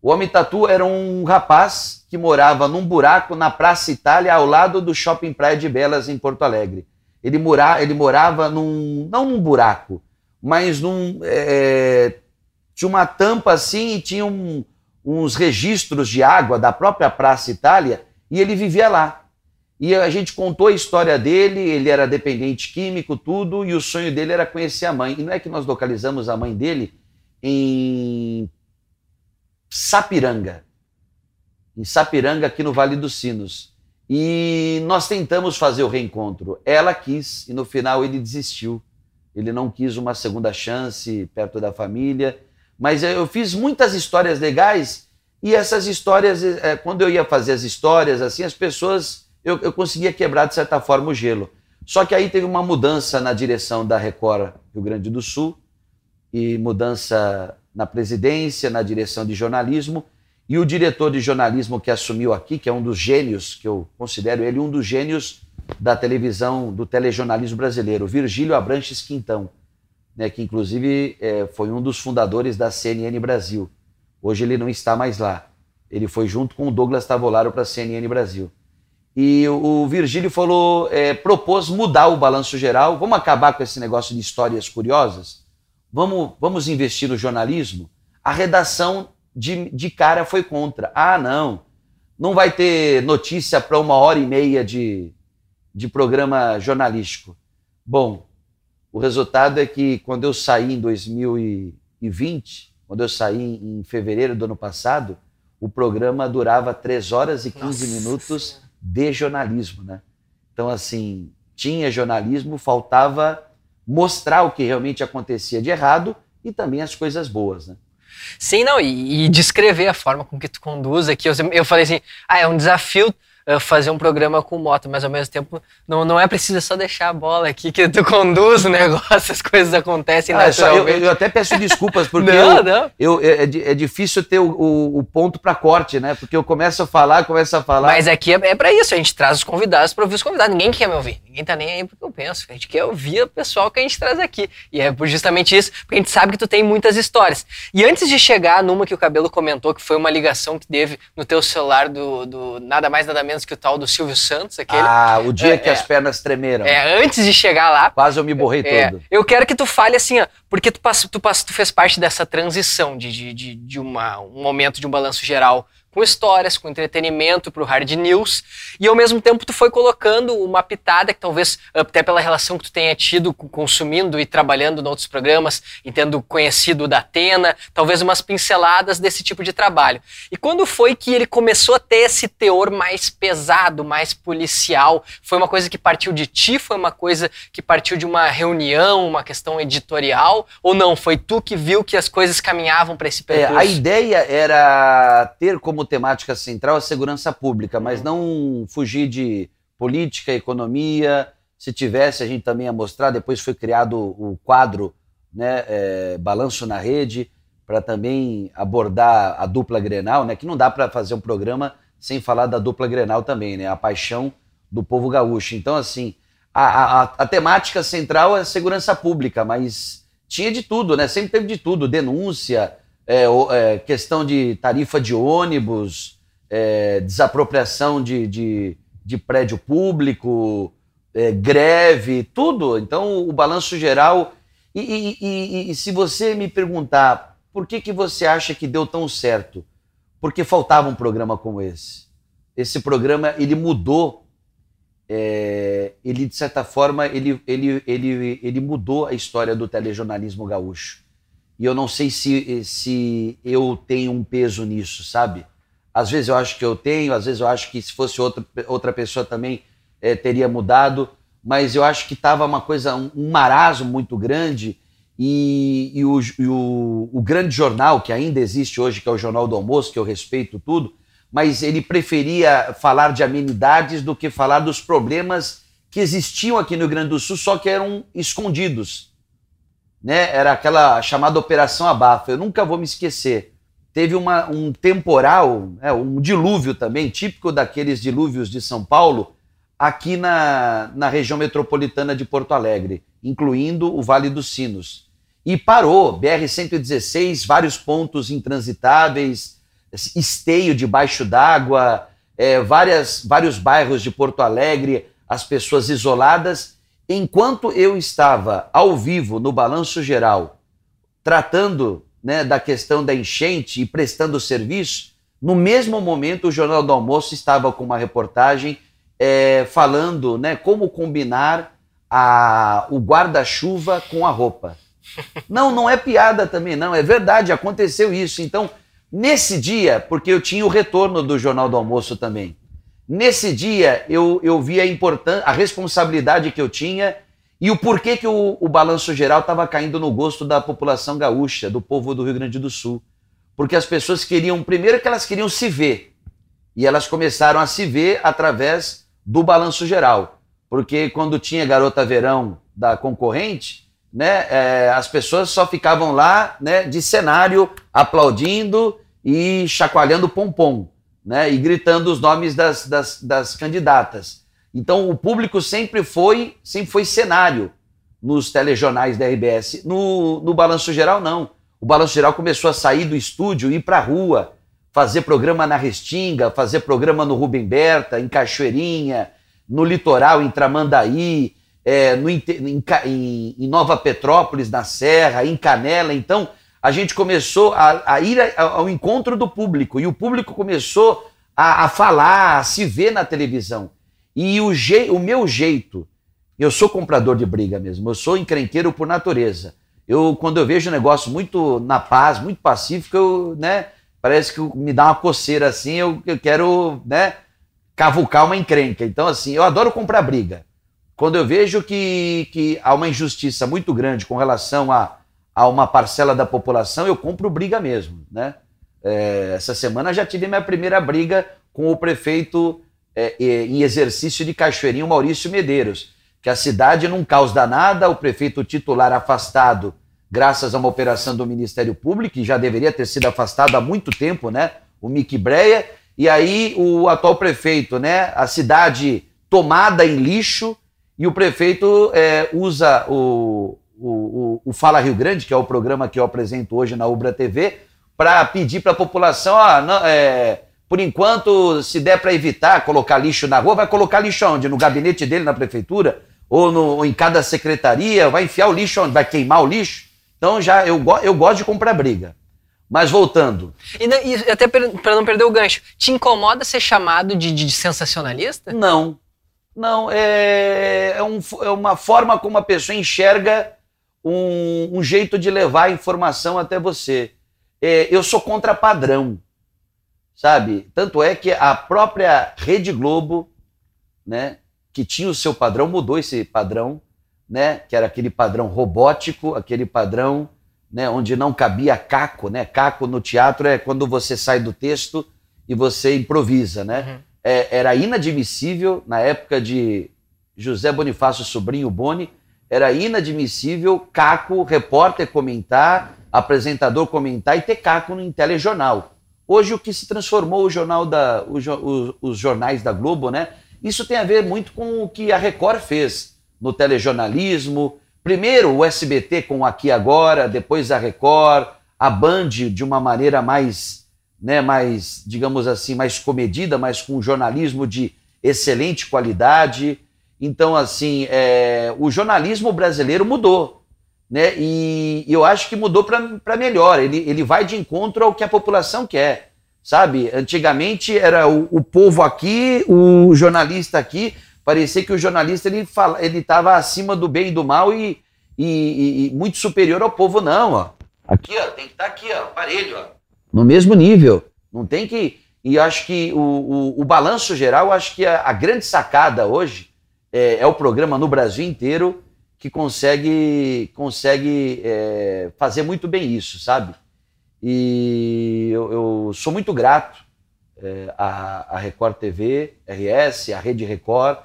O Homem Tatu era um rapaz que morava num buraco na Praça Itália, ao lado do Shopping Praia de Belas, em Porto Alegre. Ele, mora, ele morava num. não num buraco, mas num, é, tinha uma tampa assim e tinha um, uns registros de água da própria Praça Itália e ele vivia lá. E a gente contou a história dele, ele era dependente químico, tudo, e o sonho dele era conhecer a mãe. E não é que nós localizamos a mãe dele em Sapiranga, em Sapiranga, aqui no Vale dos Sinos. E nós tentamos fazer o reencontro. Ela quis, e no final ele desistiu ele não quis uma segunda chance perto da família. Mas eu fiz muitas histórias legais e essas histórias, é, quando eu ia fazer as histórias, assim, as pessoas, eu, eu conseguia quebrar de certa forma o gelo. Só que aí teve uma mudança na direção da Record Rio Grande do Sul e mudança na presidência, na direção de jornalismo. E o diretor de jornalismo que assumiu aqui, que é um dos gênios, que eu considero ele um dos gênios da televisão, do telejornalismo brasileiro, Virgílio Abranches Quintão, né, que inclusive é, foi um dos fundadores da CNN Brasil. Hoje ele não está mais lá. Ele foi junto com o Douglas Tavolaro para a CNN Brasil. E o Virgílio falou, é, propôs mudar o balanço geral. Vamos acabar com esse negócio de histórias curiosas? Vamos, vamos investir no jornalismo? A redação de, de cara foi contra. Ah, não. Não vai ter notícia para uma hora e meia de, de programa jornalístico. Bom, o resultado é que quando eu saí em 2020, quando eu saí em fevereiro do ano passado, o programa durava 3 horas e 15 Nossa. minutos de jornalismo, né? Então, assim, tinha jornalismo, faltava mostrar o que realmente acontecia de errado e também as coisas boas, né? Sim, não, e, e descrever a forma com que tu conduz aqui. Eu, eu falei assim, ah, é um desafio fazer um programa com moto, mas ao mesmo tempo não, não é preciso só deixar a bola aqui que tu conduz o negócio, as coisas acontecem ah, naturalmente. Eu, eu, até peço desculpas, porque não, eu, não. Eu, é, é, é difícil ter o, o, o ponto para corte, né? Porque eu começo a falar, começo a falar. Mas aqui é, é para isso, a gente traz os convidados para ouvir os convidados. Ninguém quer me ouvir, ninguém tá nem aí porque eu penso. A gente quer ouvir o pessoal que a gente traz aqui. E é justamente isso, porque a gente sabe que tu tem muitas histórias. E antes de chegar numa que o Cabelo comentou, que foi uma ligação que teve no teu celular do, do nada mais nada menos que o tal do Silvio Santos, aquele. Ah, o dia é, que é, as pernas tremeram. É, antes de chegar lá. Quase eu me borrei é, todo. Eu quero que tu fale assim, ó, porque tu, pass, tu, pass, tu fez parte dessa transição de, de, de, de uma, um momento de um balanço geral com histórias, com entretenimento para o hard news, e ao mesmo tempo tu foi colocando uma pitada que talvez, até pela relação que tu tenha tido consumindo e trabalhando em outros programas, e tendo conhecido da Atena, talvez umas pinceladas desse tipo de trabalho. E quando foi que ele começou a ter esse teor mais pesado, mais policial? Foi uma coisa que partiu de ti? Foi uma coisa que partiu de uma reunião, uma questão editorial? Ou não? Foi tu que viu que as coisas caminhavam para esse percurso? É, a ideia era ter como temática central a segurança pública, mas não fugir de política, economia. Se tivesse, a gente também ia mostrar. Depois foi criado o quadro né, é, Balanço na Rede, para também abordar a dupla Grenal, né, que não dá para fazer um programa sem falar da dupla Grenal também, né, a paixão do povo gaúcho. Então, assim, a, a, a temática central é segurança pública, mas tinha de tudo, né? Sempre teve de tudo, denúncia, é, é, questão de tarifa de ônibus, é, desapropriação de, de, de, prédio público, é, greve, tudo. Então, o balanço geral. E, e, e, e, se você me perguntar por que, que você acha que deu tão certo, porque faltava um programa como esse. Esse programa ele mudou, é, ele de certa forma ele, ele, ele, ele mudou a história do telejornalismo gaúcho e eu não sei se, se eu tenho um peso nisso, sabe? Às vezes eu acho que eu tenho, às vezes eu acho que se fosse outra, outra pessoa também é, teria mudado, mas eu acho que estava uma coisa, um, um, marasmo muito grande e, e, o, e o, o, grande jornal que ainda existe hoje, que é o Jornal do Almoço, que eu respeito tudo, mas ele preferia falar de amenidades do que falar dos problemas que existiam aqui no Rio Grande do Sul, só que eram escondidos né? Era aquela chamada Operação Abafa. Eu nunca vou me esquecer. Teve uma, um temporal, né, um dilúvio também, típico daqueles dilúvios de São Paulo, aqui na, na região metropolitana de Porto Alegre, incluindo o Vale dos Sinos. E parou, BR-116, vários pontos intransitáveis, esteio debaixo d'água, é, várias, vários bairros de Porto Alegre, as pessoas isoladas enquanto eu estava ao vivo no Balanço Geral, tratando né, da questão da enchente e prestando serviço, no mesmo momento o Jornal do Almoço estava com uma reportagem é, falando né, como combinar a, o guarda-chuva com a roupa. Não, não é piada também, não, é verdade, aconteceu isso. Então, nesse dia, porque eu tinha o retorno do Jornal do Almoço também, Nesse dia, eu, eu vi a importância, a responsabilidade que eu tinha e o porquê que o, o balanço geral estava caindo no gosto da população gaúcha, do povo do Rio Grande do Sul. Porque as pessoas queriam, primeiro que elas queriam se ver. E elas começaram a se ver através do balanço geral. Porque quando tinha Garota Verão da concorrente, né, é, as pessoas só ficavam lá né, de cenário, aplaudindo e chacoalhando pompom né, e gritando os nomes das, das, das candidatas. Então o público sempre foi, sempre foi cenário nos telejornais da RBS. No, no Balanço Geral, não. O Balanço Geral começou a sair do estúdio, ir para a rua, fazer programa na Restinga, fazer programa no Rubem Berta, em Cachoeirinha, no litoral, em Tramandaí, é, no, em, em, em Nova Petrópolis, na Serra, em Canela. Então, a gente começou a, a ir ao encontro do público e o público começou a, a falar, a se ver na televisão. E o, je, o meu jeito, eu sou comprador de briga mesmo, eu sou encrenqueiro por natureza. Eu, quando eu vejo um negócio muito na paz, muito pacífico, eu, né, parece que me dá uma coceira assim, eu, eu quero, né, cavucar uma encrenca. Então, assim, eu adoro comprar briga. Quando eu vejo que, que há uma injustiça muito grande com relação a a uma parcela da população, eu compro briga mesmo. Né? É, essa semana já tive minha primeira briga com o prefeito é, em exercício de Cachoeirinho, Maurício Medeiros, que a cidade num caos danada, o prefeito titular afastado graças a uma operação do Ministério Público, que já deveria ter sido afastado há muito tempo, né? o Mick Breia, e aí o atual prefeito, né? a cidade tomada em lixo, e o prefeito é, usa o, o, o, o, Fala Rio Grande, que é o programa que eu apresento hoje na Ubra TV, para pedir para a população, ah, não, é, por enquanto, se der para evitar colocar lixo na rua, vai colocar lixo onde? No gabinete dele, na prefeitura? Ou, no, ou em cada secretaria? Vai enfiar o lixo onde? Vai queimar o lixo? Então, já eu, eu gosto de comprar briga. Mas voltando. E, e até para não perder o gancho, te incomoda ser chamado de, de, de sensacionalista? Não. Não, é, é, um, é, uma forma como a pessoa enxerga um, um jeito de levar a informação até você. É, eu sou contra padrão, sabe? Tanto é que a própria Rede Globo, né, que tinha o seu padrão, mudou esse padrão, né, que era aquele padrão robótico, aquele padrão né, onde não cabia caco, né? Caco no teatro é quando você sai do texto e você improvisa, né? Uhum. É, era inadmissível na época de José Bonifácio Sobrinho Boni, era inadmissível caco, repórter comentar, apresentador comentar e ter caco no telejornal. Hoje o que se transformou o jornal da, o, o, os jornais da Globo, né? Isso tem a ver muito com o que a Record fez no telejornalismo, Primeiro o SBT com Aqui Agora, depois a Record, a Band de uma maneira mais, né, mais, digamos assim, mais comedida, mas com jornalismo de excelente qualidade. Então, assim, é, o jornalismo brasileiro mudou. Né? E eu acho que mudou para melhor. Ele, ele vai de encontro ao que a população quer. Sabe? Antigamente era o, o povo aqui, o jornalista aqui, parecia que o jornalista ele fala, ele estava acima do bem e do mal e, e, e, muito superior ao povo, não, ó. Aqui, ó, tem que estar tá aqui, ó, aparelho, ó. No mesmo nível. Não tem que. E acho que o, o, o balanço geral, acho que a, a grande sacada hoje é, é, o programa no Brasil inteiro que consegue, consegue é, fazer muito bem isso, sabe? E eu, eu sou muito grato é, à, à Record TV, RS, à Rede Record,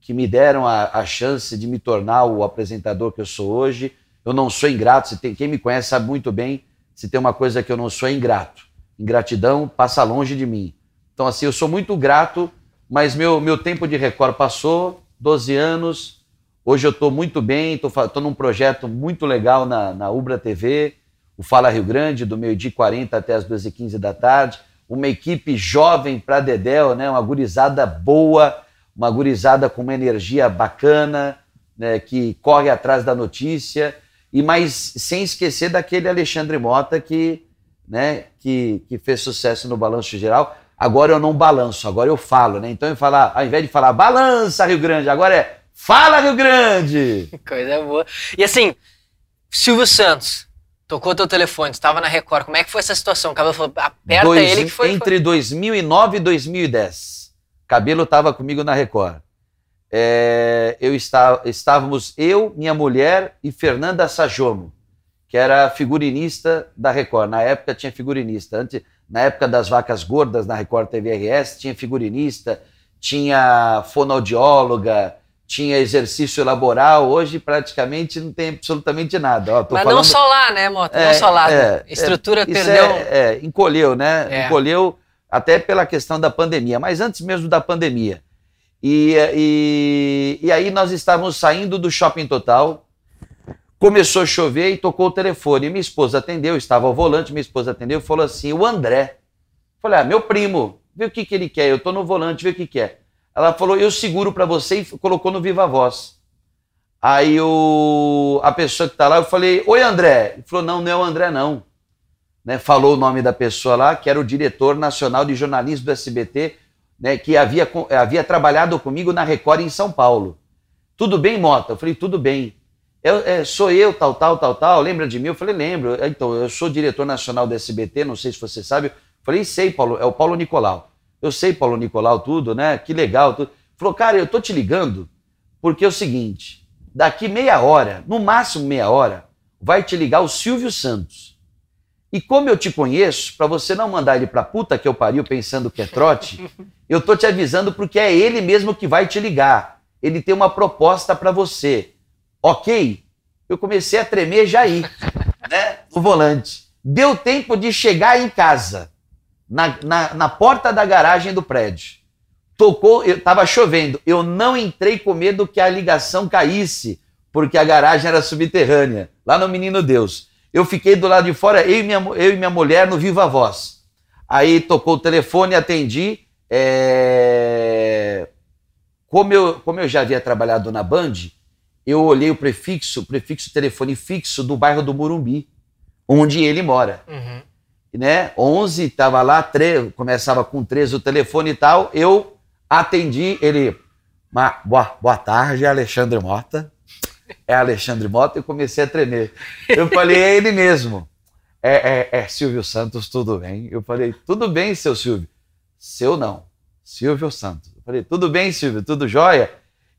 que me deram a, a, chance de me tornar o apresentador que eu sou hoje. Eu não sou ingrato, se tem, quem me conhece sabe muito bem, se tem uma coisa que eu não sou é ingrato. Ingratidão passa longe de mim. Então, assim, eu sou muito grato, mas meu, meu tempo de Record passou, 12 anos. Hoje eu estou muito bem, estou num projeto muito legal na, na Ubra TV, o Fala Rio Grande, do meio-dia 40 até as 12h15 da tarde. Uma equipe jovem para Dedéu, né? uma gurizada boa, uma gurizada com uma energia bacana, né, que corre atrás da notícia, e mas sem esquecer daquele Alexandre Mota que, né, que, que fez sucesso no Balanço Geral. Agora eu não balanço, agora eu falo, né? Então eu falar, ao invés de falar balança Rio Grande, agora é fala Rio Grande. Coisa boa. E assim, Silvio Santos, tocou teu telefone, estava na Record. Como é que foi essa situação? O cabelo falou, aperta Dois, ele que foi. Entre foi... 2009 e 2010. Cabelo estava comigo na Record. É, eu está, estávamos eu, minha mulher e Fernanda Sajomo, que era figurinista da Record. Na época tinha figurinista. Antes, na época das vacas gordas na Record TVRS, tinha figurinista, tinha fonoaudióloga, tinha exercício laboral. Hoje praticamente não tem absolutamente nada. Ó, Mas falando... não só lá, né, Mota? É, não só lá. É, estrutura é, perdeu. É, encolheu, né? É. Encolheu até pela questão da pandemia, mas antes mesmo da pandemia. E, e, e aí nós estávamos saindo do shopping total, começou a chover e tocou o telefone. minha esposa atendeu, estava ao volante, minha esposa atendeu e falou assim: o André. falei, ah, meu primo, vê o que, que ele quer, eu estou no volante, vê o que quer. Ela falou, eu seguro para você e colocou no Viva Voz. Aí o, a pessoa que está lá, eu falei, oi André. Ele falou, não, não é o André não né, falou o nome da pessoa lá, que era o diretor nacional de jornalismo do SBT, né, que havia, havia trabalhado comigo na Record em São Paulo. Tudo bem, Mota? Eu falei, tudo bem. Eu, é, sou eu, tal, tal, tal, tal. Lembra de mim? Eu falei, lembro. Então, eu sou diretor nacional do SBT, não sei se você sabe. Eu falei, sei, Paulo, é o Paulo Nicolau. Eu sei, Paulo Nicolau, tudo, né? Que legal. Tudo. Falou, cara, eu tô te ligando porque é o seguinte: daqui meia hora, no máximo meia hora, vai te ligar o Silvio Santos. E como eu te conheço, para você não mandar ele para puta que eu pariu pensando que é trote, eu tô te avisando porque é ele mesmo que vai te ligar. Ele tem uma proposta para você. Ok? Eu comecei a tremer já aí, né? No volante. Deu tempo de chegar em casa, na, na, na porta da garagem do prédio. Tocou, eu tava chovendo. Eu não entrei com medo que a ligação caísse, porque a garagem era subterrânea, lá no Menino Deus. Eu fiquei do lado de fora, eu e minha, eu e minha mulher no Viva Voz. Aí tocou o telefone, atendi. É... Como, eu, como eu já havia trabalhado na Band, eu olhei o prefixo, o prefixo telefone fixo do bairro do Morumbi, onde ele mora. Uhum. né? 11, tava lá, 3, começava com 13 o telefone e tal. Eu atendi, ele, boa, boa tarde, Alexandre Mota. É Alexandre Mota, e comecei a tremer. Eu falei, é ele mesmo. É, é, é Silvio Santos, tudo bem? Eu falei, tudo bem, seu Silvio. Seu não, Silvio Santos. Eu falei, tudo bem, Silvio, tudo jóia?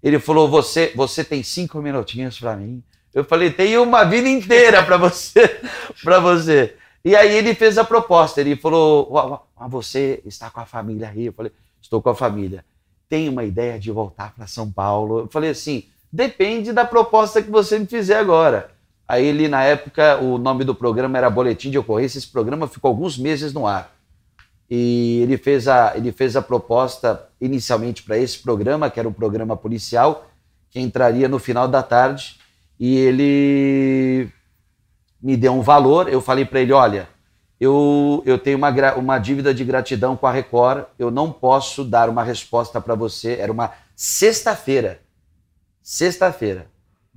Ele falou, você, você tem cinco minutinhos para mim? Eu falei, tem uma vida inteira para você, para você. E aí ele fez a proposta, ele falou, você está com a família aí? Eu falei, estou com a família. Tem uma ideia de voltar para São Paulo? Eu falei assim, depende da proposta que você me fizer agora. Aí ele, na época, o nome do programa era Boletim de Ocorrência, esse programa ficou alguns meses no ar. E ele fez a, ele fez a proposta inicialmente para esse programa, que era um programa policial, que entraria no final da tarde, e ele me deu um valor. Eu falei para ele: olha, eu, eu tenho uma, uma dívida de gratidão com a Record, eu não posso dar uma resposta para você. Era uma sexta-feira. Sexta-feira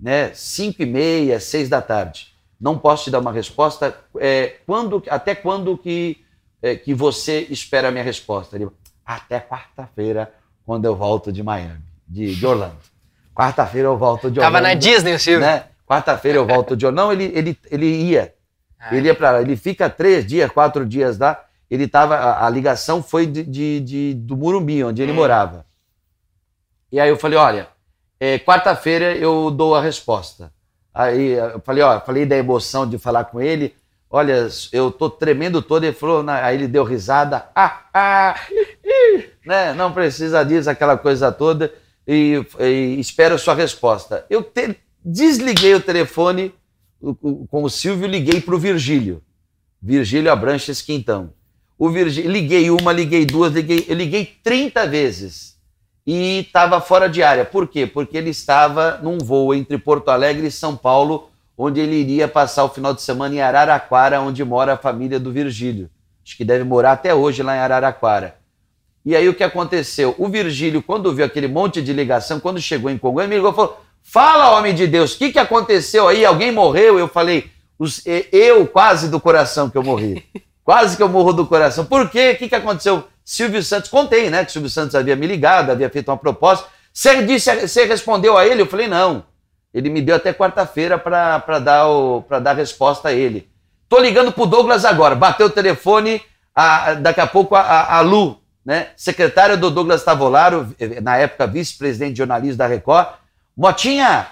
né, 5 e meia, 6 da tarde. Não posso te dar uma resposta. É, quando, até quando que, é, que você espera a minha resposta? Ele, até quarta-feira, quando eu volto de Miami, de, de Orlando. Quarta-feira eu volto de Orlando. Tava na Disney, Silvio. Né? Quarta-feira eu volto de Orlando. Não, ele, ele, ele ia. Ah. Ele ia para lá. Ele fica três dias, quatro dias lá. Ele tava. A, a ligação foi de, de, de, do Murumbi, onde ele hum. morava. E aí eu falei: olha, é, Quarta-feira eu dou a resposta. Aí eu falei, ó, falei da emoção de falar com ele. Olha, eu tô tremendo todo. Ele falou, aí ele deu risada. Ah, ah, né? Não precisa disso, aquela coisa toda. E, e espero a sua resposta. Eu te, desliguei o telefone com o Silvio, liguei para o Virgílio. Virgílio Abranches Quintão. O Virgílio, liguei uma, liguei duas, liguei, eu liguei 30 vezes e estava fora de área. Por quê? Porque ele estava num voo entre Porto Alegre e São Paulo, onde ele iria passar o final de semana em Araraquara, onde mora a família do Virgílio. Acho que deve morar até hoje lá em Araraquara. E aí o que aconteceu? O Virgílio, quando viu aquele monte de ligação, quando chegou em Congonhas, me ligou e falou: Fala, homem de Deus, o que, que aconteceu aí? Alguém morreu? Eu falei: Eu quase do coração que eu morri. quase que eu morro do coração. Por quê? O que, que aconteceu? Silvio Santos, contei, né, que Silvio Santos havia me ligado, havia feito uma proposta. Você disse, você respondeu a ele? Eu falei, não. Ele me deu até quarta-feira para dar, o, dar resposta a ele. Tô ligando pro Douglas agora. Bateu o telefone, a, daqui a pouco a, a, Lu, né, secretária do Douglas Tavolaro, na época vice-presidente de jornalismo da Record. Motinha,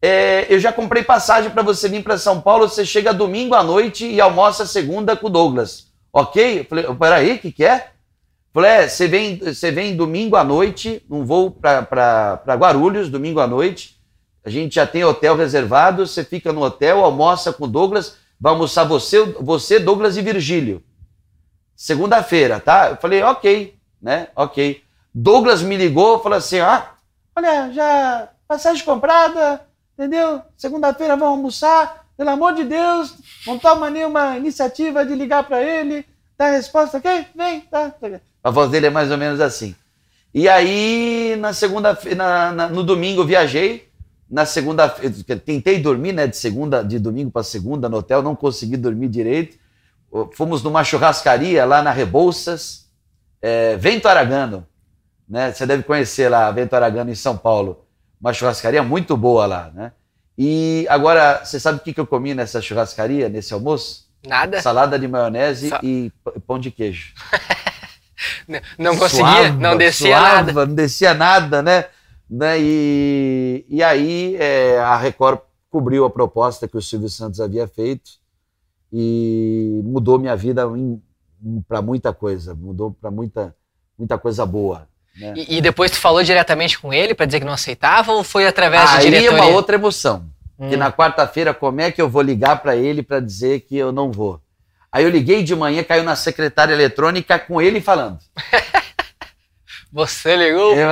é, eu já comprei passagem para você vir para São Paulo. Você chega domingo à noite e almoça segunda com o Douglas. Ok? Eu falei, peraí, o que, que é? Falei, é, você vem, você vem domingo à noite, um voo para Guarulhos, domingo à noite. A gente já tem hotel reservado, você fica no hotel, almoça com Douglas, vai almoçar você, você Douglas e Virgílio. Segunda-feira, tá? Eu falei, ok, né? Ok. Douglas me ligou, falou assim: ah, olha, já passagem comprada, entendeu? Segunda-feira vamos almoçar, pelo amor de Deus, vamos tomar uma iniciativa de ligar para ele, dar resposta, ok? Vem, tá. A voz dele é mais ou menos assim. E aí, na segunda, na, na, no domingo viajei. Na segunda, tentei dormir, né, de segunda, de domingo para segunda no hotel, não consegui dormir direito. Fomos numa churrascaria lá na Rebouças, é, Vento Aragano, né? Você deve conhecer lá, Vento Aragano em São Paulo. Uma churrascaria muito boa lá, né? E agora, você sabe o que eu comi nessa churrascaria, nesse almoço? Nada. Salada de maionese Só... e pão de queijo. não conseguia, suava, não descia suava, nada. Não descia nada, né? Né? E, e aí é, a Record cobriu a proposta que o Silvio Santos havia feito e mudou minha vida para muita coisa, mudou para muita, muita coisa boa. Né? E, e, depois tu falou diretamente com ele para dizer que não aceitava ou foi através aí de diretoria? Aí é uma outra emoção. Hum. Que na quarta-feira, como é que eu vou ligar para ele para dizer que eu não vou? Aí eu liguei de manhã, caiu na secretária eletrônica com ele falando. Você ligou? Eu,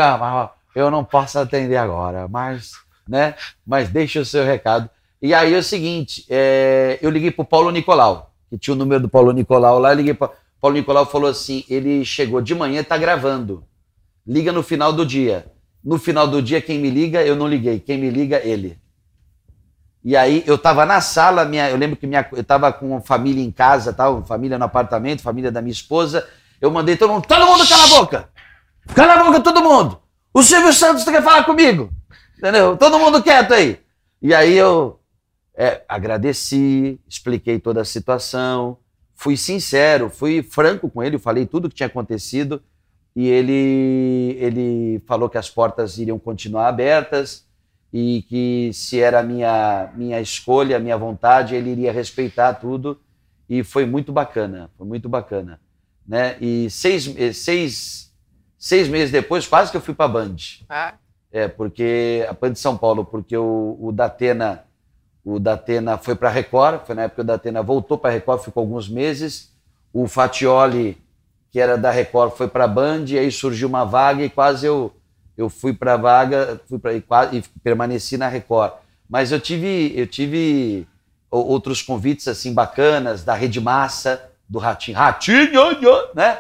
eu não posso atender agora, mas, né? Mas deixa o seu recado. E aí é o seguinte, é, eu liguei para o Paulo Nicolau, que tinha o número do Paulo Nicolau lá, eu liguei para Paulo Nicolau falou assim, ele chegou de manhã, está gravando. Liga no final do dia. No final do dia, quem me liga, eu não liguei. Quem me liga, ele. E aí eu estava na sala, minha, eu lembro que minha, eu estava com família em casa, tal, família no apartamento, família da minha esposa. Eu mandei todo mundo, todo mundo cala a boca! Cala a boca todo mundo! O Silvio Santos quer falar comigo! Entendeu? Todo mundo quieto aí! E aí eu é, agradeci, expliquei toda a situação, fui sincero, fui franco com ele, falei tudo o que tinha acontecido e ele, ele falou que as portas iriam continuar abertas e que se era a minha, minha escolha, a minha vontade, ele iria respeitar tudo e foi muito bacana, foi muito bacana. Né? E seis, seis, seis meses depois, quase que eu fui para a Band. Ah. É, porque a Band de São Paulo, porque o, o Datena o Datena foi para a Record, foi na época que o Datena voltou para a Record, ficou alguns meses. O Fatioli, que era da Record, foi para a Band, e aí surgiu uma vaga e quase eu, eu fui para a vaga fui pra, e, quase, e permaneci na Record. Mas eu tive, eu tive outros convites assim bacanas, da Rede Massa, do Ratinho, Ratinho, né?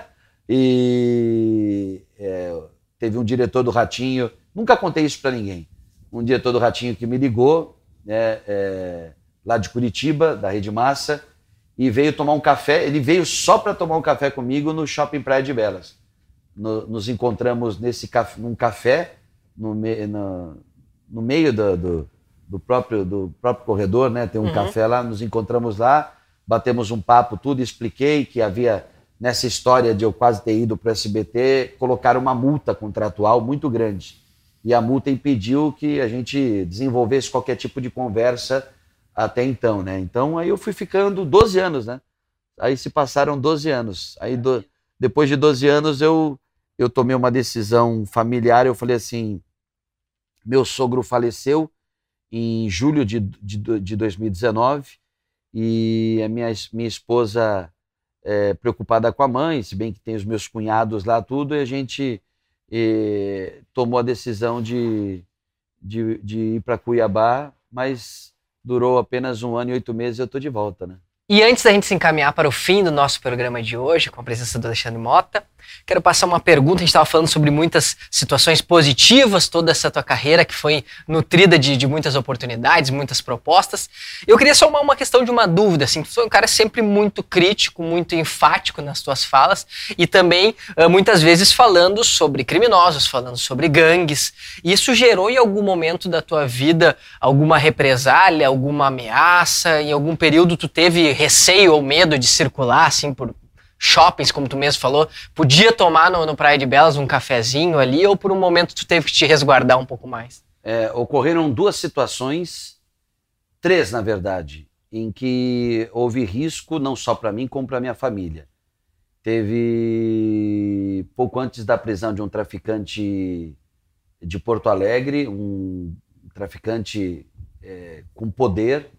E é, teve um diretor do Ratinho, nunca contei isso para ninguém, um diretor do Ratinho que me ligou, né, é, lá de Curitiba, da Rede Massa, e veio tomar um café. Ele veio só para tomar um café comigo no Shopping Praia de Belas. No, nos encontramos nesse café, num café no, me, no, no meio do, do, do, próprio, do próprio corredor, né? Tem um uhum. café lá, nos encontramos lá, batemos um papo, tudo, expliquei que havia nessa história de eu quase ter ido para o SBT, colocar uma multa contratual muito grande e a multa impediu que a gente desenvolvesse qualquer tipo de conversa até então, né? Então aí eu fui ficando 12 anos, né? Aí se passaram 12 anos. Aí do, depois de 12 anos eu eu tomei uma decisão familiar, eu falei assim, meu sogro faleceu em julho de, de, de 2019 e a minha, minha esposa é, preocupada com a mãe, se bem que tem os meus cunhados lá tudo, e a gente e tomou a decisão de, de, de ir para Cuiabá, mas durou apenas um ano e oito meses e eu estou de volta, né? E antes da gente se encaminhar para o fim do nosso programa de hoje, com a presença do Alexandre Mota, Quero passar uma pergunta. A gente estava falando sobre muitas situações positivas, toda essa tua carreira que foi nutrida de, de, muitas oportunidades, muitas propostas. Eu queria só uma, uma questão de uma dúvida. Assim, tu foi um cara sempre muito crítico, muito enfático nas tuas falas e também uh, muitas vezes falando sobre criminosos, falando sobre gangues. Isso gerou em algum momento da tua vida alguma represália, alguma ameaça? Em algum período tu teve receio ou medo de circular assim por shoppings, como tu mesmo falou, podia tomar no, no Praia de Belas um cafezinho ali ou por um momento tu teve que te resguardar um pouco mais? É, ocorreram duas situações, três na verdade, em que houve risco não só para mim como para minha família. Teve pouco antes da prisão de um traficante de Porto Alegre, um traficante é, com poder,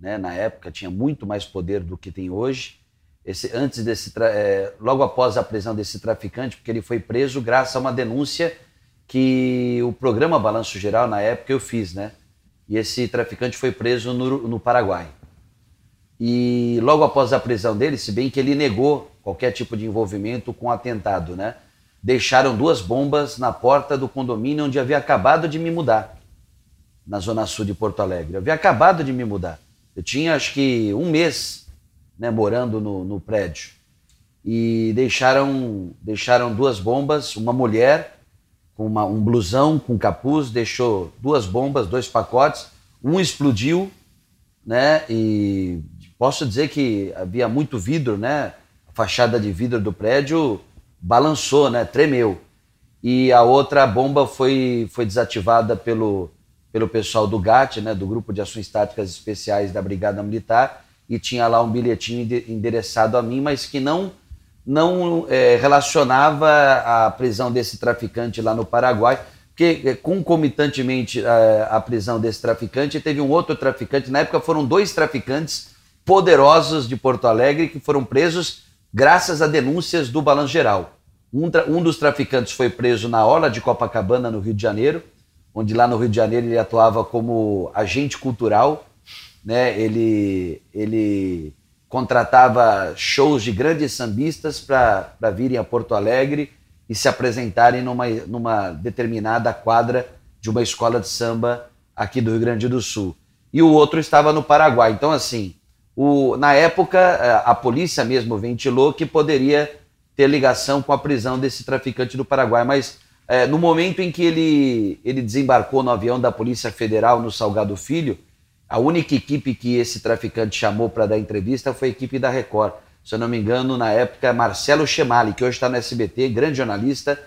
né, na época tinha muito mais poder do que tem hoje esse, antes desse, é, logo após a prisão desse traficante, porque ele foi preso graças a uma denúncia que o programa Balanço Geral, na época, eu fiz, né? E esse traficante foi preso no, no Paraguai. E logo após a prisão dele, se bem que ele negou qualquer tipo de envolvimento com o atentado, né? Deixaram duas bombas na porta do condomínio onde havia acabado de me mudar, na zona sul de Porto Alegre. Eu havia acabado de me mudar. Eu tinha acho que um mês né, morando no, no prédio. E deixaram, deixaram duas bombas, uma mulher com uma, um blusão com capuz, deixou duas bombas, dois pacotes, um explodiu, né? E posso dizer que havia muito vidro, né? A fachada de vidro do prédio balançou, né? Tremeu. E a outra bomba foi, foi desativada pelo, pelo pessoal do GAT, né? Do Grupo de Ações Táticas Especiais da Brigada Militar, e tinha lá um bilhetinho endereçado a mim, mas que não não é, relacionava a prisão desse traficante lá no Paraguai, porque é, concomitantemente a, é, prisão desse traficante teve um outro traficante. Na época foram dois traficantes poderosos de Porto Alegre que foram presos graças a denúncias do Balanço Geral. Um, um, dos traficantes foi preso na Orla de Copacabana, no Rio de Janeiro, onde lá no Rio de Janeiro ele atuava como agente cultural né? Ele, ele contratava shows de grandes sambistas para virem a Porto Alegre e se apresentarem numa, numa determinada quadra de uma escola de samba aqui do Rio Grande do Sul. e o outro estava no Paraguai. Então, assim, o, na época, eh, a polícia mesmo ventilou que poderia ter ligação com a prisão desse traficante do Paraguai, mas é, no momento em que ele, ele desembarcou no avião da Polícia Federal no Salgado Filho, a única equipe que esse traficante chamou para dar entrevista foi a equipe da Record. Se eu não me engano, na época, Marcelo Chemali, que hoje está no SBT, grande jornalista,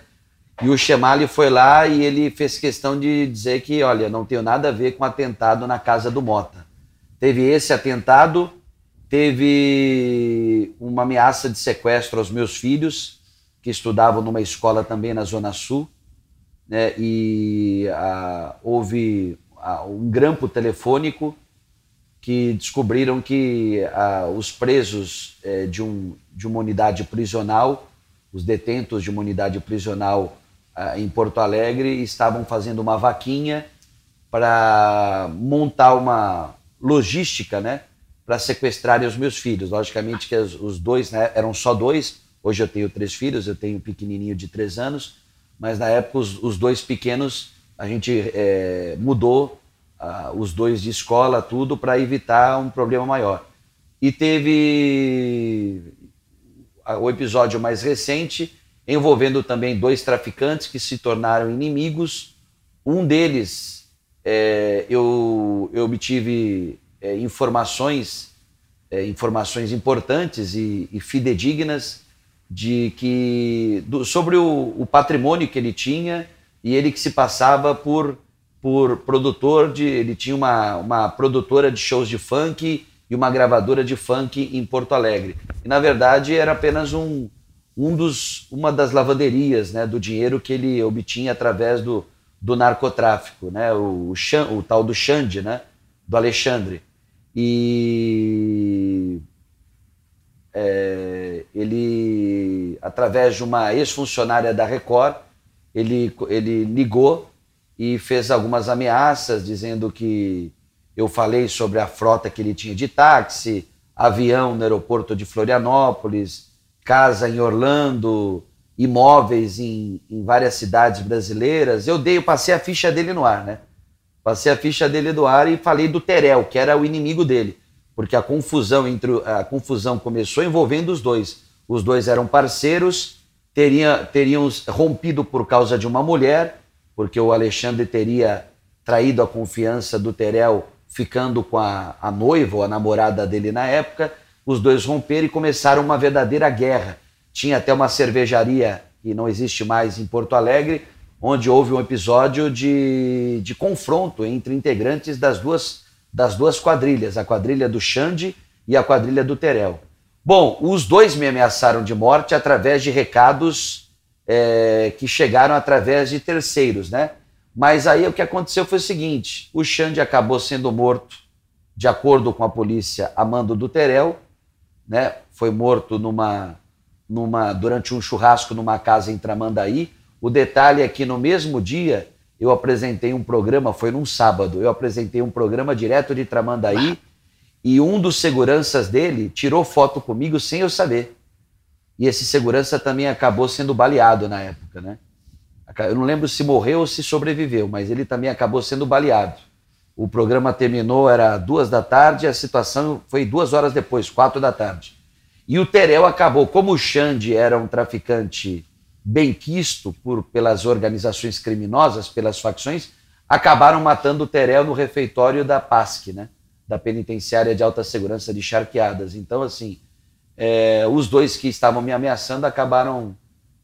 e o Chemali foi lá e ele fez questão de dizer que, olha, não tenho nada a ver com atentado na casa do Mota. Teve esse atentado, teve uma ameaça de sequestro aos meus filhos, que estudavam numa escola também na Zona Sul, né, e a, houve a, um grampo telefônico que descobriram que a, os presos é, de, um, de uma unidade prisional, os detentos de uma unidade prisional em Porto Alegre estavam fazendo uma vaquinha para montar uma logística, né, para sequestrarem os meus filhos. Logicamente que os dois, né, eram só dois. Hoje eu tenho três filhos, eu tenho um pequenininho de três anos, mas na época os, os dois pequenos a gente é, mudou os dois de escola, tudo para evitar um problema maior. E teve o episódio mais recente envolvendo também dois traficantes que se tornaram inimigos. Um deles, é, eu, eu obtive é, informações, é, informações importantes e, e, fidedignas de que do, sobre o, o, patrimônio que ele tinha e ele que se passava por por produtor de ele tinha uma, uma produtora de shows de funk e uma gravadora de funk em Porto Alegre e na verdade era apenas um um dos, uma das lavanderias né, do dinheiro que ele obtinha através do, do narcotráfico, né, o, o, o tal do Xande, né, do Alexandre. E é, ele, através de uma ex-funcionária da Record, ele, ele ligou e fez algumas ameaças, dizendo que eu falei sobre a frota que ele tinha de táxi, avião no aeroporto de Florianópolis, casa em Orlando, imóveis em, em várias cidades brasileiras. Eu dei, eu passei a ficha dele no ar, né? Passei a ficha dele do ar e falei do Terel, que era o inimigo dele, porque a confusão entre a confusão começou envolvendo os dois. Os dois eram parceiros, teriam, teriam rompido por causa de uma mulher, porque o Alexandre teria traído a confiança do Terel ficando com a, a noiva ou a namorada dele na época os dois romperam e começaram uma verdadeira guerra. Tinha até uma cervejaria que não existe mais em Porto Alegre, onde houve um episódio de, de confronto entre integrantes das duas, das duas quadrilhas, a quadrilha do Xande e a quadrilha do Terel. Bom, os dois me ameaçaram de morte através de recados é, que chegaram através de terceiros, né? Mas aí o que aconteceu foi o seguinte: o Xande acabou sendo morto, de acordo com a polícia, a mando do Terel, né? Foi morto numa, numa durante um churrasco numa casa em Tramandaí. O detalhe é que no mesmo dia eu apresentei um programa, foi num sábado, eu apresentei um programa direto de Tramandaí e um dos seguranças dele tirou foto comigo sem eu saber. E esse segurança também acabou sendo baleado na época, né? Eu não lembro se morreu ou se sobreviveu, mas ele também acabou sendo baleado. O programa terminou, era duas da tarde, a situação foi duas horas depois, quatro da tarde. E o Terel acabou, como o Xande era um traficante bem quisto por, pelas organizações criminosas, pelas facções, acabaram matando o Terel no refeitório da PASC, né? da Penitenciária de Alta Segurança de Charqueadas. Então, assim, é, os dois que estavam me ameaçando acabaram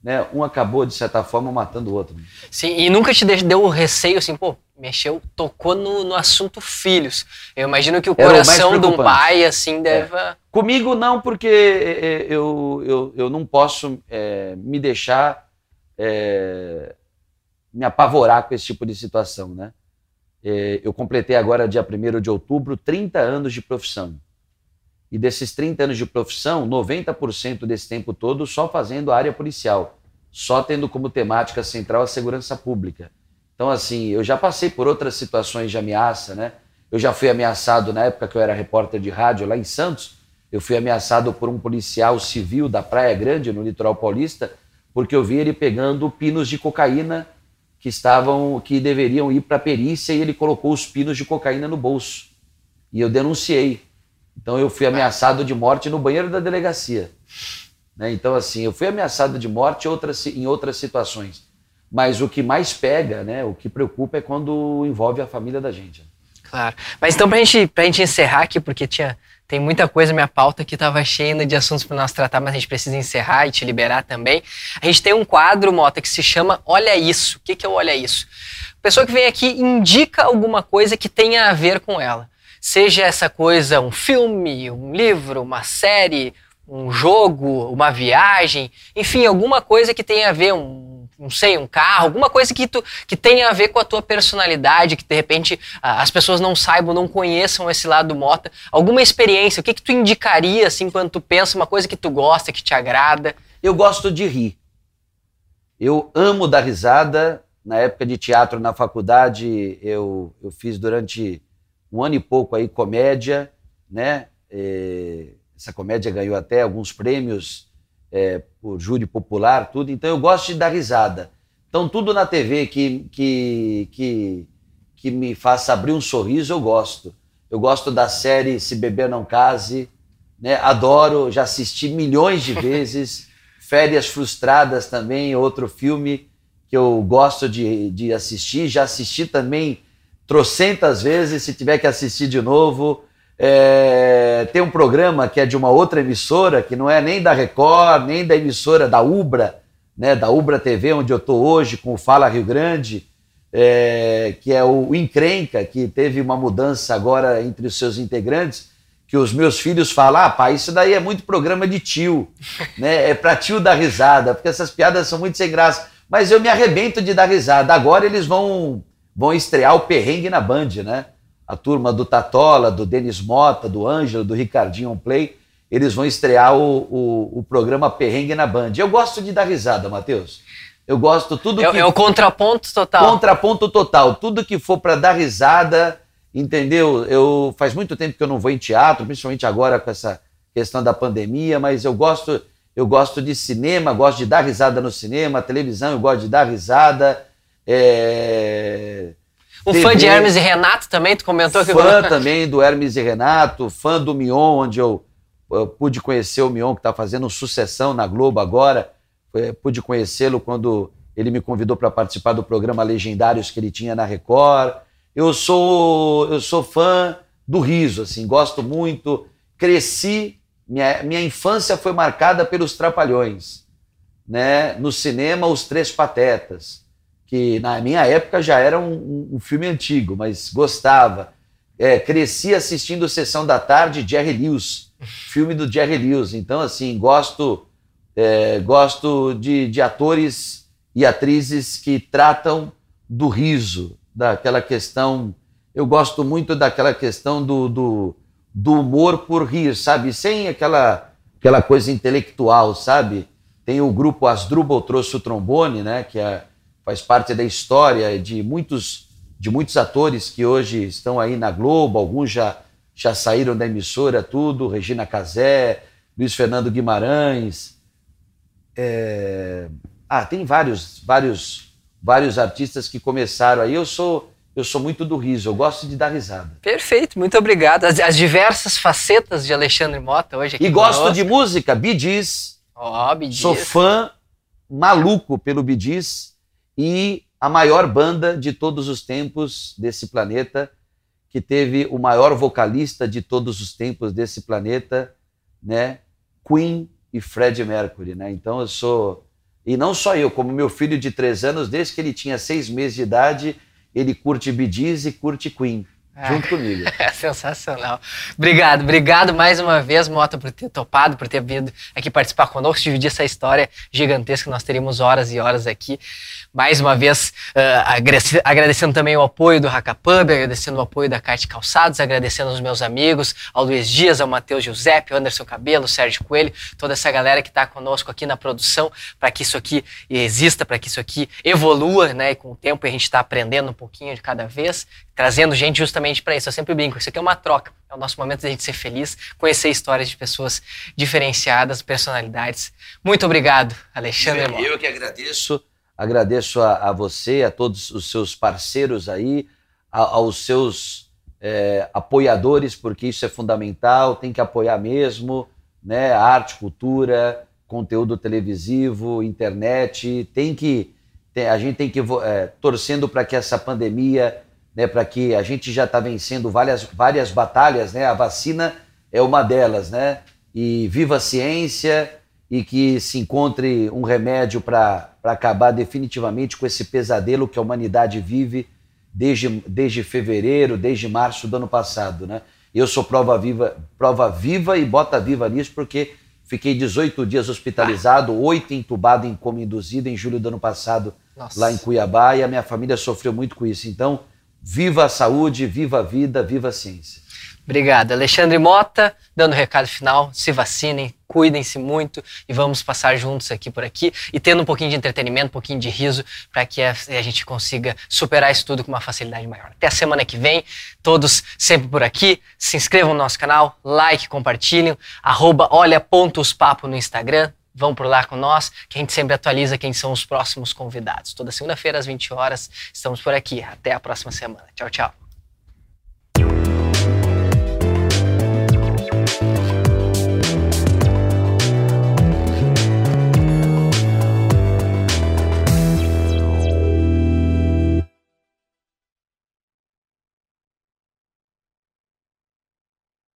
né, um acabou, de certa forma, matando o outro. Sim, e nunca te deu o receio assim, pô, mexeu, tocou no, no assunto filhos. Eu imagino que o Era coração de um pai, assim, deve... É. Comigo não, porque é, é, eu, eu, eu não posso é, me deixar é, me apavorar com esse tipo de situação, né? É, eu completei agora, dia 1 de outubro, 30 anos de profissão. E desses 30 anos de profissão, 90% desse tempo todo só fazendo área policial, só tendo como temática central a segurança pública. Então, assim, eu já passei por outras situações de ameaça, né? Eu já fui ameaçado na época que eu era repórter de rádio lá em Santos. Eu fui ameaçado por um policial civil da Praia Grande, no litoral paulista, porque eu vi ele pegando pinos de cocaína que estavam, que deveriam ir para a perícia e ele colocou os pinos de cocaína no bolso. e eu denunciei. Então eu fui ameaçado de morte no banheiro da delegacia. Né? Então, assim, eu fui ameaçado de morte em outras, em outras situações. Mas o que mais pega, né, o que preocupa é quando envolve a família da gente. Claro. Mas então, para gente, a gente encerrar aqui, porque tinha, tem muita coisa, minha pauta que estava cheia de assuntos para nós tratar, mas a gente precisa encerrar e te liberar também. A gente tem um quadro, Mota, que se chama Olha Isso. O que, que é o Olha Isso? A pessoa que vem aqui indica alguma coisa que tenha a ver com ela. Seja essa coisa um filme, um livro, uma série, um jogo, uma viagem, enfim, alguma coisa que tenha a ver, um, não sei, um carro, alguma coisa que, tu, que tenha a ver com a tua personalidade, que de repente as pessoas não saibam, não conheçam esse lado do Mota. Alguma experiência, o que, que tu indicaria, assim, quando tu pensa uma coisa que tu gosta, que te agrada? Eu gosto de rir. Eu amo dar risada. Na época de teatro na faculdade, eu, eu fiz durante um ano e pouco aí comédia, né? É essa comédia ganhou até alguns prêmios é, por júri popular, tudo. Então eu gosto de dar risada. Então tudo na TV que, que, que, que me faça abrir um sorriso, eu gosto. Eu gosto da série Se Beber Não Case, né? adoro, já assisti milhões de vezes. Férias Frustradas também, outro filme que eu gosto de, de assistir. Já assisti também trocentas vezes, se tiver que assistir de novo. É, tem um programa que é de uma outra emissora, que não é nem da Record, nem da emissora da Ubra, né, da Ubra TV, onde eu estou hoje, com o Fala Rio Grande, é, que é o Encrenca, que teve uma mudança agora entre os seus integrantes, que os meus filhos falam, ah, pai, isso daí é muito programa de tio, né? é para tio dar risada, porque essas piadas são muito sem graça. Mas eu me arrebento de dar risada. Agora eles vão, vão estrear o Perrengue na Band, né? a turma do Tatola, do Denis Mota, do Ângelo, do Ricardinho On Play, eles vão estrear o, o, o, programa Perrengue na Band. Eu gosto de dar risada, Matheus. Eu gosto tudo é, que... É o contraponto total. Contraponto total. Tudo que for para dar risada, entendeu? Eu Faz muito tempo que eu não vou em teatro, principalmente agora com essa questão da pandemia, mas eu gosto, eu gosto de cinema, gosto de dar risada no cinema, televisão eu gosto de dar risada. É um TV, fã de Hermes e Renato também, tu comentou que... Fã também do Hermes e Renato, fã do Mion, onde eu, eu pude conhecer o Mion, que está fazendo sucessão na Globo agora. Pude conhecê-lo quando ele me convidou para participar do programa Legendários que ele tinha na Record. Eu sou, eu sou fã do riso, assim, gosto muito. Cresci, minha, minha infância foi marcada pelos Trapalhões. Né? No cinema, Os Três Patetas que na minha época já era um, um filme antigo, mas gostava. É, cresci assistindo Sessão da Tarde, Jerry Lewis, filme do Jerry Lewis. Então, assim, gosto, é, gosto de, de atores e atrizes que tratam do riso, daquela questão. Eu gosto muito daquela questão do, do, do humor por rir, sabe? Sem aquela, aquela coisa intelectual, sabe? Tem o grupo Asdrubal Trouxe o Trombone, né? Que é faz parte da história de muitos, de muitos atores que hoje estão aí na Globo, alguns já, já saíram da emissora, tudo, Regina Casé, Luiz Fernando Guimarães. É... Ah, tem vários, vários, vários artistas que começaram aí. Eu sou eu sou muito do riso, eu gosto de dar risada. Perfeito, muito obrigado. As, as diversas facetas de Alexandre Mota hoje aqui. E gosto de música, Bidis. Ó, oh, Sou fã maluco pelo Bidis e a maior banda de todos os tempos desse planeta, que teve o maior vocalista de todos os tempos desse planeta, né? Queen e Freddie Mercury, né? Então eu sou e não só eu, como meu filho de três anos, desde que ele tinha seis meses de idade, ele curte Bee e curte Queen. É. junto comigo. É sensacional. Obrigado, obrigado mais uma vez, Mota, por ter topado, por ter vindo aqui participar conosco, dividir essa história gigantesca. Nós teríamos horas e horas aqui. Mais uma vez, uh, agradecendo também o apoio do Hackapub, agradecendo o apoio da Carte Calçados, agradecendo aos meus amigos, ao Luiz Dias, ao Matheus Giuseppe, ao Anderson Cabelo, Sérgio Coelho, toda essa galera que está conosco aqui na produção, para que isso aqui exista, para que isso aqui evolua, né? E com o tempo a gente está aprendendo um pouquinho de cada vez, trazendo gente justamente para isso. Eu sempre brinco, isso aqui é uma troca. É o nosso momento de a gente ser feliz, conhecer histórias de pessoas diferenciadas, personalidades. Muito obrigado, Alexandre. Eu, eu que agradeço. Agradeço a, a, você, a todos os seus parceiros aí, a, aos seus é, apoiadores, porque isso é fundamental, tem que apoiar mesmo, né? Arte, cultura, conteúdo televisivo, internet, tem que tem, a gente tem que é, torcendo para que essa pandemia, né, para que a gente já está vencendo várias, várias batalhas, né? A vacina é uma delas, né? E viva a ciência e que se encontre um remédio para acabar definitivamente com esse pesadelo que a humanidade vive desde, desde fevereiro, desde março do ano passado, né? Eu sou prova viva, prova viva e bota viva nisso porque fiquei 18 dias hospitalizado, oito entubado em coma induzido em julho do ano passado Nossa. lá em Cuiabá e a minha família sofreu muito com isso. Então, viva a saúde, viva a vida, viva a ciência. Obrigado. Alexandre Mota, dando o recado final, se vacinem, cuidem-se muito e vamos passar juntos aqui por aqui e tendo um pouquinho de entretenimento, um pouquinho de riso para que a, gente consiga superar isso tudo com uma facilidade maior. Até a semana que vem, todos sempre por aqui. Se inscrevam no nosso canal, like, compartilhem, arroba olha.ospapo no Instagram. Vão por lá com nós, que a gente sempre atualiza quem são os próximos convidados. Toda segunda-feira às 20 horas estamos por aqui. Até a próxima semana. Tchau, tchau.